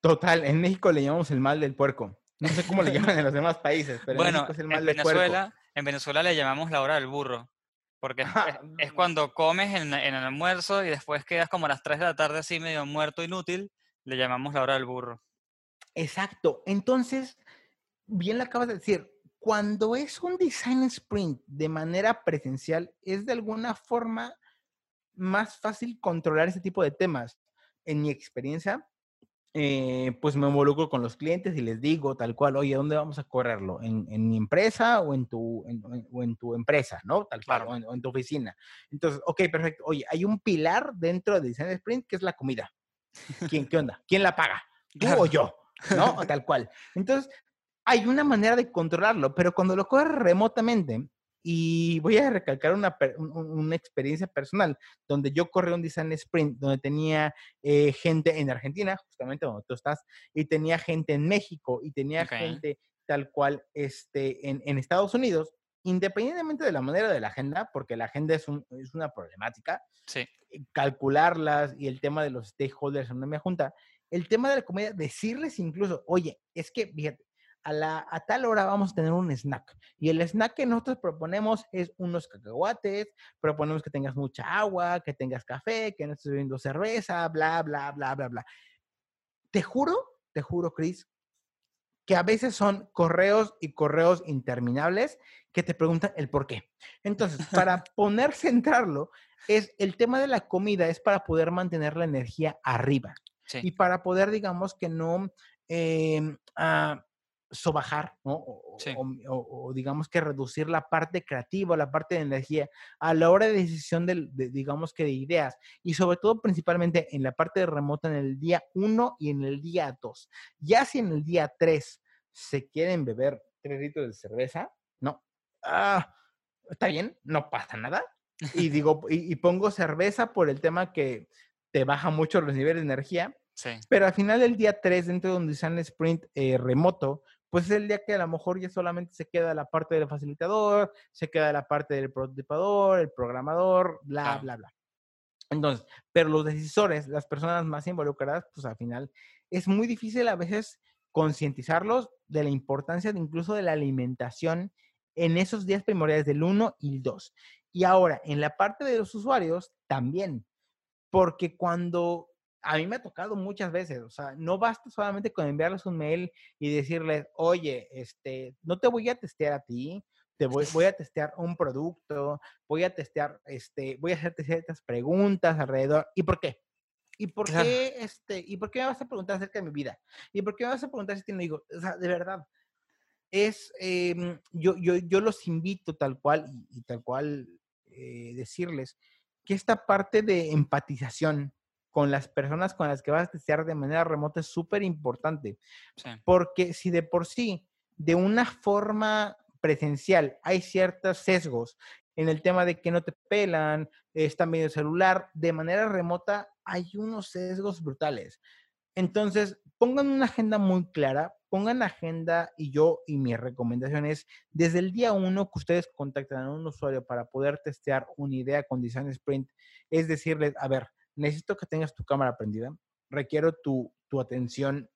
Total, en México le llamamos el mal del puerco. No sé cómo le llaman en los demás países, pero en bueno, México es el mal en del puerco. Venezuela, en Venezuela le llamamos la hora del burro, porque es cuando comes en, en el almuerzo y después quedas como a las 3 de la tarde así medio muerto, inútil, le llamamos la hora del burro. Exacto. Entonces, bien lo acabas de decir, cuando es un design sprint de manera presencial, es de alguna forma más fácil controlar ese tipo de temas. En mi experiencia, eh, pues me involucro con los clientes y les digo tal cual, oye, ¿dónde vamos a correrlo? ¿En, en mi empresa o en, tu, en- en- o en tu empresa, ¿no? Tal cual, Claro. o en, o en tu oficina. Entonces, ok, perfecto. Oye, hay un pilar dentro de Design Sprint que es la comida. ¿Quién, ¿Qué onda? ¿Quién la paga? ¿Tú Claro. o yo? ¿No? O tal cual. Entonces, hay una manera de controlarlo, pero cuando lo corres remotamente, y voy a recalcar una, una experiencia personal, donde yo corrí un design sprint, donde tenía eh, gente en Argentina, justamente donde tú estás, y tenía gente en México, y tenía gente tal cual este, en, en Estados Unidos, independientemente de la manera de la agenda, porque la agenda es, un- es una problemática, Sí, eh, calcularlas y el tema de los stakeholders en una junta, el tema de la comida, decirles incluso, oye, es que, fíjate, a, la, a tal hora vamos a tener un snack. Y el snack que nosotros proponemos es unos cacahuates, proponemos que tengas mucha agua, que tengas café, que no estés bebiendo cerveza, bla, bla, bla, bla, bla. Te juro, te juro, Chris, que a veces son correos y correos interminables que te preguntan el por qué. Entonces, para poner centrarlo, es el tema de la comida es para poder mantener la energía arriba sí. y para poder, digamos, que no em, ah, sobajar, ¿no? O, Sí. o- o- digamos que reducir la parte creativa, la parte de energía a la hora de decisión del- de, digamos que de ideas y sobre todo principalmente en la parte de remota en el día 1 y en el día 2. Ya si en el día 3 se quieren beber 3 litros de cerveza, no. Ah, está bien, no pasa nada. Y digo, y, y pongo cerveza por el tema que te baja mucho los niveles de energía, Sí, pero al final del día 3, dentro de un design sprint eh, remoto, pues es el día que a lo mejor ya solamente se queda la parte del facilitador, se queda la parte del prototipador, el programador, bla, bla, bla. Entonces, pero los decisores, las personas más involucradas, pues al final es muy difícil a veces concientizarlos de la importancia de incluso de la alimentación en esos días primordiales del 1 y el 2. Y ahora, en la parte de los usuarios, también, porque cuando a mí me ha tocado muchas veces, o sea, no basta solamente con enviarles un mail y decirles, oye, este, no te voy a testear a ti, te voy, voy a testear un producto, voy a testear, este, voy a hacerte ciertas preguntas alrededor. ¿Y por qué? ¿Y por Claro. qué, este, y por qué me vas a preguntar acerca de mi vida? ¿Y por qué me vas a preguntar si tiene hijo? O sea, de verdad, es, em, yo, yo, yo los invito tal cual y, y tal cual eh, decirles que esta parte de empatización con las personas con las que vas a testear de manera remota es súper importante. Sí. Porque si de por sí, de una forma presencial, hay ciertos sesgos en el tema de que no te pelan, están medio celular, de manera remota hay unos sesgos brutales. Entonces, pongan una agenda muy clara, pongan agenda y yo y mi recomendación es desde el día uno que ustedes contactan a un usuario para poder testear una idea con Design Sprint, es decirles, a ver, necesito que tengas tu cámara prendida, requiero tu, tu atención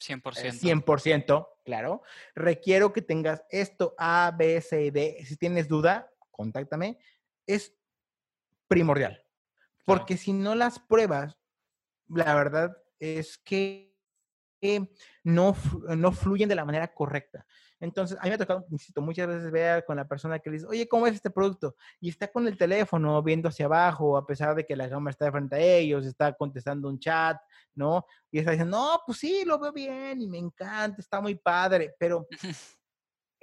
100%. eh, 100%, claro. Requiero que tengas esto A, B, C D. Si tienes duda, contáctame. Es primordial. Porque si no las pruebas, la verdad es que no, no fluyen de la manera correcta. Entonces, a mí me ha tocado, insisto, muchas veces ver con la persona que le dice, oye, ¿cómo es este producto? Y está con el teléfono viendo hacia abajo, a pesar de que la cámara está de frente a ellos, está contestando un chat, ¿no? Y está diciendo, no, pues sí, lo veo bien y me encanta, está muy padre, pero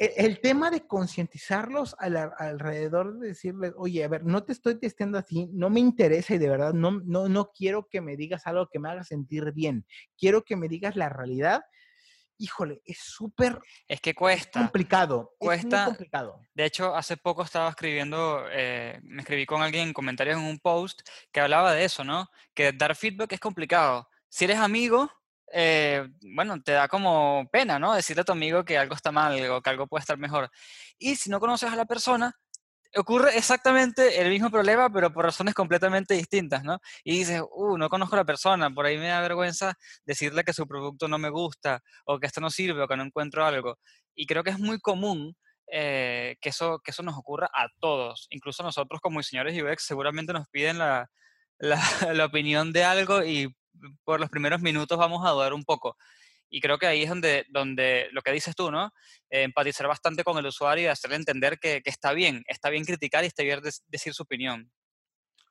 e- el, tema de concientizarlos al- alrededor de decirles, oye, a ver, no te estoy testeando así, no me interesa y de verdad no, no, no quiero que me digas algo que me haga sentir bien, quiero que me digas la realidad. Híjole, es súper Es que es cuesta. complicado, es Cuesta- muy complicado. De hecho, hace poco estaba escribiendo, eh, me escribí con alguien en comentarios en un post que hablaba de eso, ¿no? Que dar feedback es complicado. Si eres amigo, eh, bueno, te da como pena, ¿no? Decirle a tu amigo que algo está mal o que algo puede estar mejor. Y si no conoces a la persona, ocurre exactamente el mismo problema, pero por razones completamente distintas, ¿no? Y dices, uh, no conozco a la persona, por ahí me da vergüenza decirle que su producto no me gusta, o que esto no sirve, o que no encuentro algo. Y creo que es muy común eh, que, eso, que eso nos ocurra a todos. Incluso nosotros como diseñadores UX seguramente nos piden la, la, la opinión de algo y por los primeros minutos vamos a dudar un poco. Y creo que ahí es donde, donde lo que dices tú, ¿no? Eh, empatizar bastante con el usuario y hacerle entender que, que está bien, está bien criticar y está bien decir su opinión.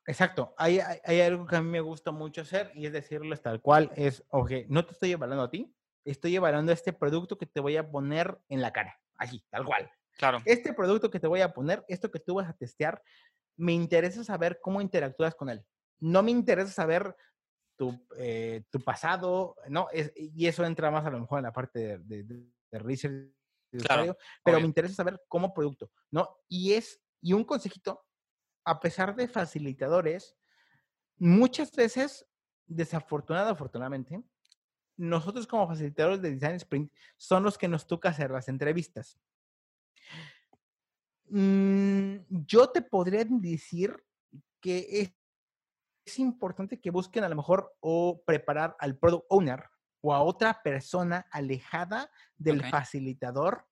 Exacto, hay, hay, hay algo que a mí me gusta mucho hacer y es decirles tal cual, es, ok, no te estoy evaluando a ti, estoy evaluando este producto que te voy a poner en la cara, aquí, tal cual. Claro, Este producto que te voy a poner, esto que tú vas a testear, me interesa saber cómo interactúas con él. No me interesa saber tu, eh, tu pasado, ¿no? Es- y eso entra más a lo mejor en la parte de, de- de- research de Claro, usuario, pero obvio. me interesa saber cómo producto, ¿no? Y es, y un consejito, a pesar de facilitadores, muchas veces, desafortunado afortunadamente, nosotros como facilitadores de Design Sprint son los que nos toca hacer las entrevistas. Mm, yo te podría decir que es, importante que busquen a lo mejor o preparar al product owner o a otra persona alejada del facilitador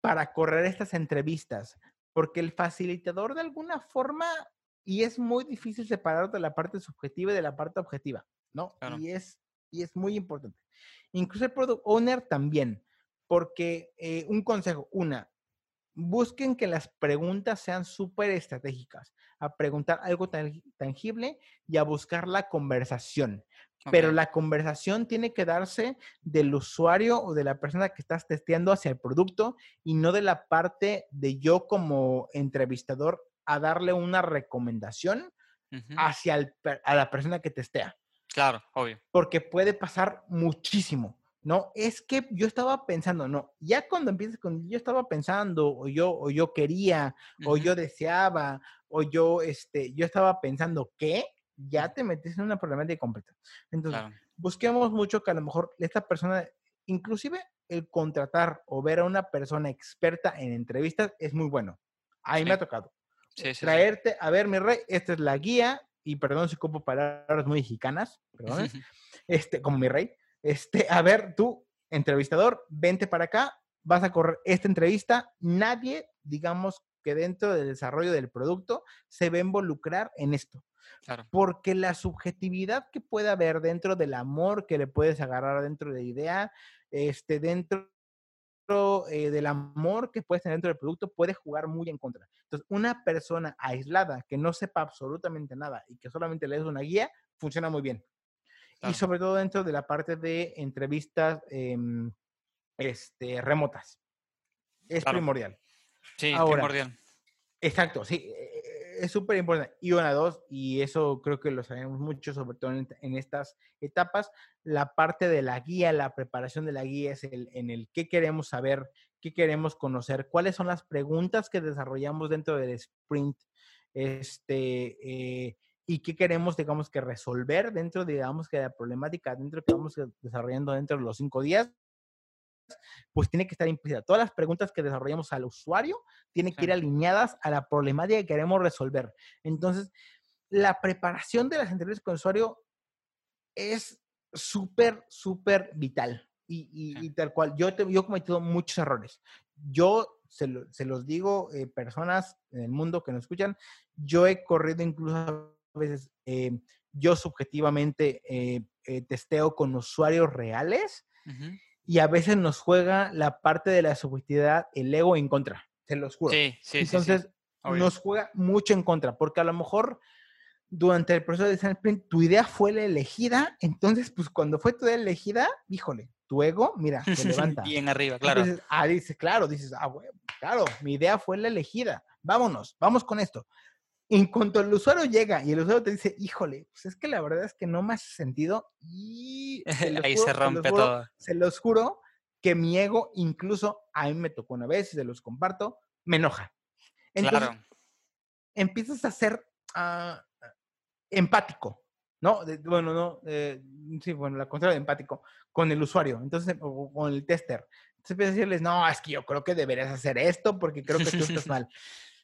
para correr estas entrevistas, porque el facilitador de alguna forma, y es muy difícil separar de la parte subjetiva y de la parte objetiva, ¿no? Claro. Y, es, y es muy importante. Incluso el product owner también, porque eh, un consejo, una, busquen que las preguntas sean súper estratégicas, a preguntar algo tan- tangible y a buscar la conversación. Pero la conversación tiene que darse del usuario o de la persona que estás testeando hacia el producto y no de la parte de yo como entrevistador a darle una recomendación hacia el a la persona que testea Claro, obvio. porque puede pasar muchísimo, ¿no? Es que yo estaba pensando, no, ya cuando empiezas con yo estaba pensando, o yo, o yo quería, o ujú, yo deseaba, o yo, este, yo estaba pensando que ya Ujú. te metes en una problemática completa. Entonces, Claro, busquemos mucho que a lo mejor esta persona, inclusive el contratar o ver a una persona experta en entrevistas es muy bueno. A mí me Sí. ha tocado sí, sí, sí. traerte, a ver, mi rey, esta es la guía, y perdón si ocupo palabras muy mexicanas, perdón, este, como mi rey, este, a ver, tú, entrevistador, vente para acá, vas a correr esta entrevista, nadie, digamos que dentro del desarrollo del producto se a involucrar en esto. Claro. Porque la subjetividad que puede haber dentro del amor que le puedes agarrar dentro de la idea, este, dentro eh, del amor que puedes tener dentro del producto puede jugar muy en contra. Entonces, una persona aislada que no sepa absolutamente nada y que solamente le des una guía, funciona muy bien. Y sobre todo dentro de la parte de entrevistas em, este, remotas. Es Claro. primordial. Sí, Ahora, primordial. Exacto, sí, eh, es súper importante. Y una, dos, y eso creo que lo sabemos mucho, sobre todo en, en estas etapas, la parte de la guía, la preparación de la guía es el, en el qué queremos saber, qué queremos conocer, cuáles son las preguntas que desarrollamos dentro del sprint, este, eh, y qué queremos, digamos, que resolver dentro, digamos, que de la problemática dentro que vamos desarrollando dentro de los cinco días pues tiene que estar implícita. Todas las preguntas que desarrollamos al usuario tienen que ir alineadas a la problemática que queremos resolver. Entonces, la preparación de las entrevistas con el usuario es súper, súper vital. Y, y- y tal cual, yo, te- yo he cometido muchos errores. Yo se, lo- se los digo, eh, personas en el mundo que nos escuchan, yo he corrido incluso veces, eh, yo subjetivamente eh, eh, testeo con usuarios reales y a veces nos juega la parte de la subjetividad, el ego en contra, se los juro. Sí, sí, sí, sí. Entonces, obvio. nos juega mucho en contra, porque a lo mejor durante el proceso de design sprint tu idea fue la elegida, entonces, pues cuando fue tu idea elegida, híjole, tu ego, mira, se levanta. Bien arriba, claro. Entonces, ah, dices, claro, dices, ah, bueno, claro, mi idea fue la elegida, vámonos, vamos con esto. En cuanto el usuario llega y el usuario te dice, híjole, pues es que la verdad es que no me hace sentido y se Ahí juro- se rompe juro- todo. se los juro que mi ego, incluso a mí me tocó una vez y se los comparto, me enoja. Entonces, Claro. empiezas a ser ah, empático, ¿no? De- bueno, no, eh, sí, bueno, la contraria de empático, con el usuario, entonces, o con el tester. Entonces empiezas a decirles, no, es que yo creo que deberías hacer esto porque creo que tú estás mal.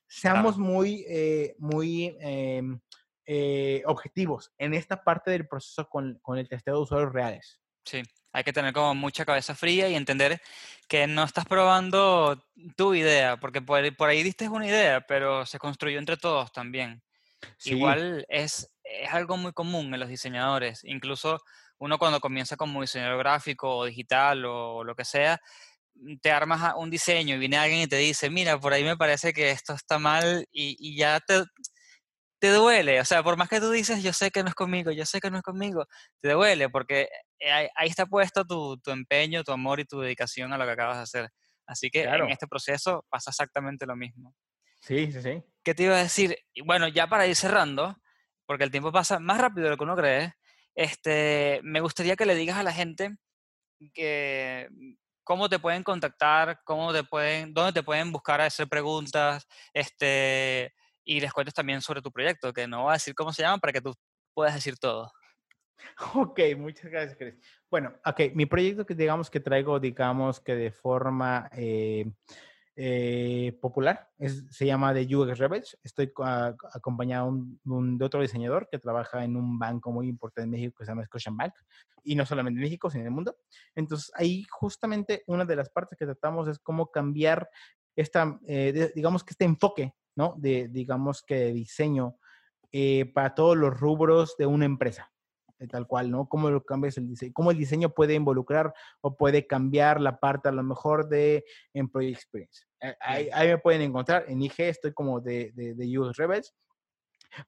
Seamos muy, eh, muy em, eh, objetivos en esta parte del proceso con, con el testeo de usuarios reales. Sí, hay que tener como mucha cabeza fría y entender que no estás probando tu idea, porque por, por ahí diste una idea, pero se construyó entre todos también. Sí, Igual es, es algo muy común en los diseñadores. Incluso uno cuando comienza como diseñador gráfico o digital o lo que sea, te armas un diseño y viene alguien y te dice, mira, por ahí me parece que esto está mal y, y ya te, te duele. O sea, por más que tú dices, yo sé que no es conmigo, yo sé que no es conmigo, te duele porque eh, ahí, ahí está puesto tu, tu empeño, tu amor y tu dedicación a lo que acabas de hacer. Así que Claro. en este proceso pasa exactamente lo mismo. sí, sí, sí. ¿Qué te iba a decir? Bueno, ya para ir cerrando, porque el tiempo pasa más rápido de lo que uno cree, este, me gustaría que le digas a la gente que mm, cómo te pueden contactar, cómo te pueden, dónde te pueden buscar a hacer preguntas, este, y les cuentes también sobre tu proyecto, que no voy a decir cómo se llama para que tú puedas decir todo. Ok, muchas gracias, Chris. Bueno, ok, mi proyecto que digamos que traigo, digamos que de forma eh, eh, popular, es- se llama The UX Rebels. Estoy a- acompañado un- un- de otro diseñador que trabaja en un banco muy importante en México que se llama Scotiabank, y no solamente en México, sino en el mundo. Entonces, ahí justamente una de las partes que tratamos es cómo cambiar esta, eh, de- digamos que este enfoque, ¿no? De, digamos que de diseño eh, para todos los rubros de una empresa tal cual, ¿no? Cómo lo cambias el diseño, cómo el diseño puede involucrar o puede cambiar la parte a lo mejor de Employee Experience. Eh, Ahí, ahí me pueden encontrar, en IG estoy como de, de, de UX Rebels,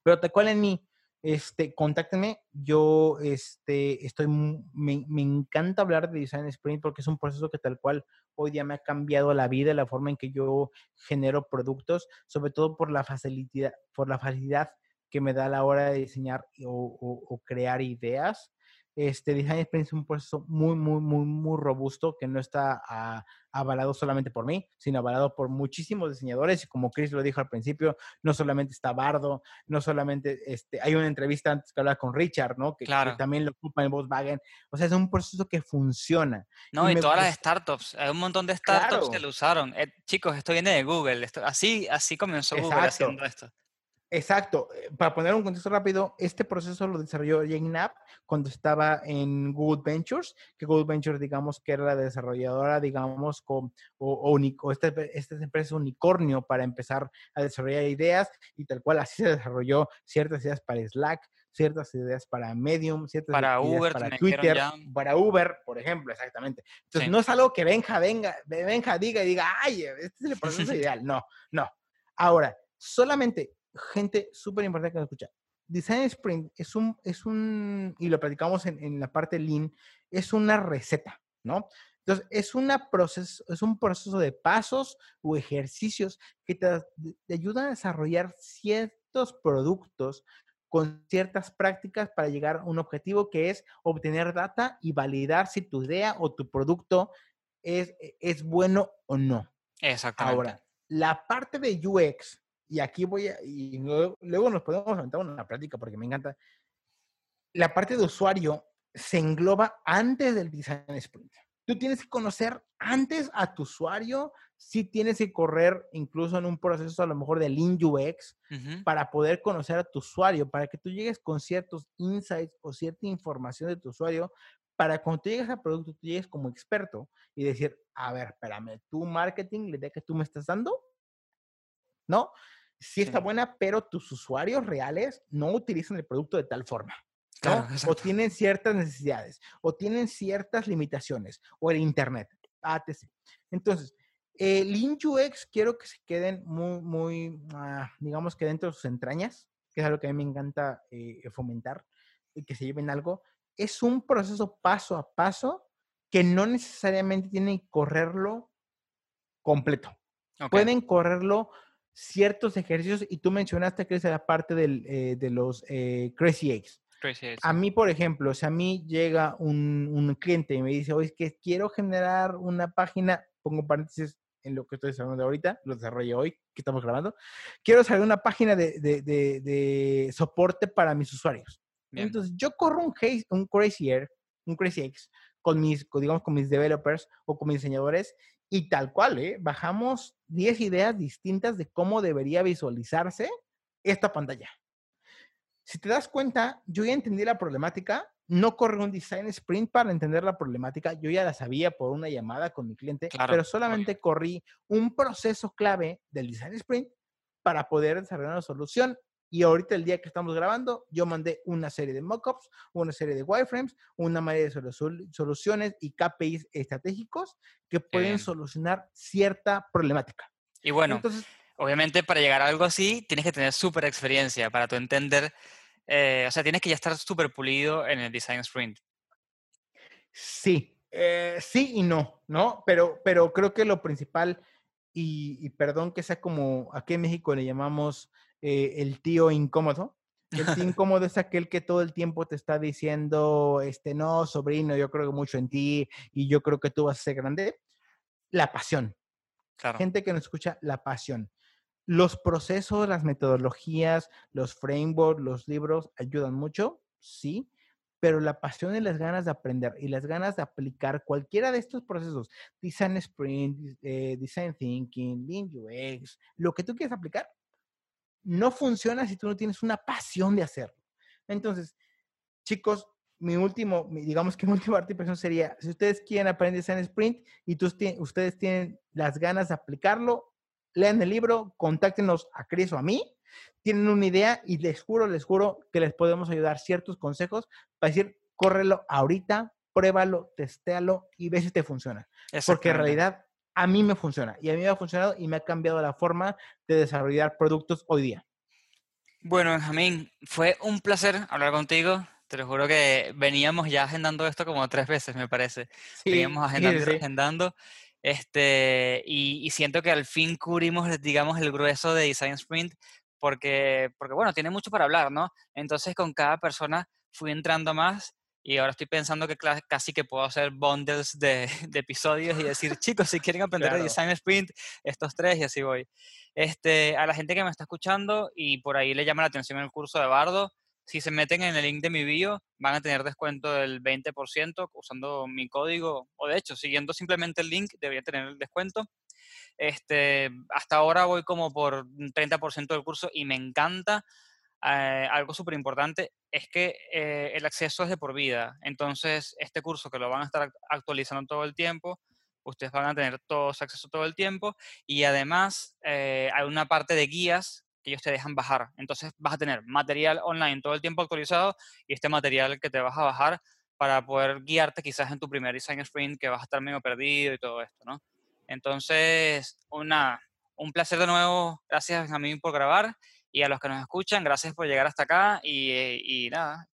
pero tal cual en mí, este, contáctenme, yo este, estoy, me, me encanta hablar de Design Sprint porque es un proceso que tal cual hoy día me ha cambiado la vida, la forma en que yo genero productos, sobre todo por la facilidad, por la facilidad que me da a la hora de diseñar o, o- o crear ideas. Este Design Sprint es un proceso muy, muy, muy, muy robusto que no está ah, avalado solamente por mí, sino avalado por muchísimos diseñadores. Y como Chris lo dijo al principio, no solamente está Bardo, no solamente, este, hay una entrevista antes que hablaba con Richard, ¿no? Que, que Claro. también lo ocupa en Volkswagen. O sea, es un proceso que funciona. No, Y y, todas las startups, hay un montón de startups que Claro. lo usaron. Eh, chicos, esto viene de Google, esto- así, así comenzó Google Exacto. haciendo esto. Exacto. eh, Para poner un contexto rápido, este proceso lo desarrolló Jane Knapp cuando estaba en Google Ventures, que Google Ventures, digamos, que era la desarrolladora, digamos, con, o, o, o esta, esta empresa unicornio para empezar a desarrollar ideas y tal cual así se desarrolló ciertas ideas para Slack, ciertas ideas para Medium, ciertas Para ideas Uber, para Twitter, ya. para Uber, por ejemplo, exactamente. Entonces, Sí. no es algo que Benja, venga, Benja diga y diga, ay, este es el proceso ideal. No, no. Ahora, solamente, gente súper importante que nos escucha, Design Sprint es un, es un, y lo platicamos en, en la parte Lean, es una receta, ¿no? Entonces, es, una proceso, es un proceso de pasos o ejercicios que te, te ayudan a desarrollar ciertos productos con ciertas prácticas para llegar a un objetivo que es obtener data y validar si tu idea o tu producto es, es bueno o no. Exactamente. Ahora, la parte de UX, y aquí voy a, y luego, luego nos podemos aventar una práctica porque me encanta, la parte de usuario se engloba antes del design sprint. Tú tienes que conocer antes a tu usuario, si tienes que correr incluso en un proceso a lo mejor de Lean UX para poder conocer a tu usuario, para que tú llegues con ciertos insights o cierta información de tu usuario, para cuando tú llegues al producto, tú llegues como experto y decir, a ver, espérame, tu marketing, la idea que tú me estás dando, ¿no? Sí está buena, pero tus usuarios reales no utilizan el producto de tal forma. ¿no? Claro, o tienen ciertas necesidades, o tienen ciertas limitaciones, o el Internet, etc. Entonces, eh, Lean UX quiero que se queden muy, muy, ah, digamos que dentro de sus entrañas, que es algo que a mí me encanta eh, fomentar, y que se lleven algo. Es un proceso paso a paso que no necesariamente tienen que correrlo completo. Pueden correrlo ciertos ejercicios, y tú mencionaste que es la parte del, eh, de los eh, Crazy Eggs. Crazy A mí, por ejemplo, si a mí llega un, un cliente y me dice, oye, es que quiero generar una página, pongo paréntesis en lo que estoy hablando ahorita, lo desarrollé hoy, que estamos grabando, quiero hacer una página de, de- de- de soporte para mis usuarios. Bien. Entonces, yo corro un, case- un Crazy Air, un Crazy X, con mis, digamos, con mis developers o con mis diseñadores, y tal cual, ¿eh? Bajamos 10 ideas distintas de cómo debería visualizarse esta pantalla. Si te das cuenta, yo ya entendí la problemática, no corrí un design sprint para entender la problemática, yo ya la sabía por una llamada con mi cliente, Claro, pero solamente corrí un proceso clave del design sprint para poder desarrollar una solución. Y ahorita, el día que estamos grabando, yo mandé una serie de mockups, una serie de wireframes, una serie de solu- soluciones y KPIs estratégicos que pueden solucionar cierta problemática. Y bueno, Entonces, obviamente para llegar a algo así tienes que tener súper experiencia para tu entender, eh, o sea, tienes que ya estar súper pulido en el design sprint. Sí, eh, sí y no, ¿no? Pero, pero creo que lo principal, y, y perdón que sea como aquí en México le llamamos eh, el tío incómodo. El tío incómodo es aquel que todo el tiempo te está diciendo, este, no, sobrino, yo creo mucho en ti y yo creo que tú vas a ser grande. La pasión. Claro. Gente que nos escucha, la pasión. Los procesos, las metodologías, los frameworks, los libros ayudan mucho, sí, pero la pasión y las ganas de aprender y las ganas de aplicar cualquiera de estos procesos, design sprint, eh, design thinking, lean UX, lo que tú quieras aplicar, no funciona si tú no tienes una pasión de hacerlo. Entonces, chicos, mi último, digamos que mi última participación sería, si ustedes quieren aprender design sprint y tú ustedes tienen las ganas de aplicarlo, lean el libro, contáctenos a Chris o a mí, tienen una idea y les juro, les juro que les podemos ayudar ciertos consejos para decir, córrelo ahorita, pruébalo, testéalo y ve si te funciona. Porque en realidad a mí me funciona y a mí me ha funcionado y me ha cambiado la forma de desarrollar productos hoy día. Bueno, Benjamín, fue un placer hablar contigo. Te lo juro que veníamos ya agendando esto como tres veces, me parece. Veníamos sí, agendando y sí. reagendando. Este, y, y siento que al fin cubrimos, digamos, el grueso de Design Sprint, porque, porque, bueno, tiene mucho para hablar, ¿no? Entonces, con cada persona fui entrando más y ahora estoy pensando que casi que puedo hacer bundles de, de episodios y decir, chicos, si quieren aprender de Claro. Design Sprint, estos tres y así voy. Este, a la gente que me está escuchando y por ahí le llama la atención el curso de Bardo, si se meten en el link de mi bio, van a tener descuento del 20% usando mi código, o de hecho, siguiendo simplemente el link, deberían tener el descuento. Este, hasta ahora voy como por un 30% del curso y me encanta. Eh, algo súper importante es que eh, el acceso es de por vida. Entonces, este curso que lo van a estar act- actualizando todo el tiempo, ustedes van a tener todos acceso todo el tiempo y además eh, hay una parte de guías que ellos te dejan bajar. Entonces, vas a tener material online todo el tiempo actualizado y este material que te vas a bajar para poder guiarte quizás en tu primer design sprint que vas a estar medio perdido y todo esto, ¿no? Entonces, una, un placer de nuevo. Gracias a mí por grabar y a los que nos escuchan, gracias por llegar hasta acá y, eh, y nada,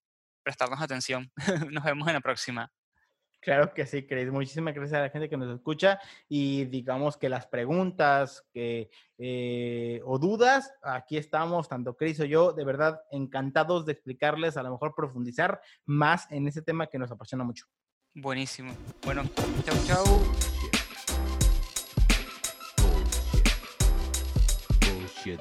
prestarnos atención. Nos vemos en la próxima. Claro que sí, Chris. Muchísimas gracias a la gente que nos escucha y digamos que las preguntas que, eh, o dudas, aquí estamos, tanto Chris o yo, de verdad encantados de explicarles, a lo mejor profundizar más en ese tema que nos apasiona mucho. Buenísimo. Bueno, chau, chau. Bullshit, bullshit. Bu- bu- Bullshit.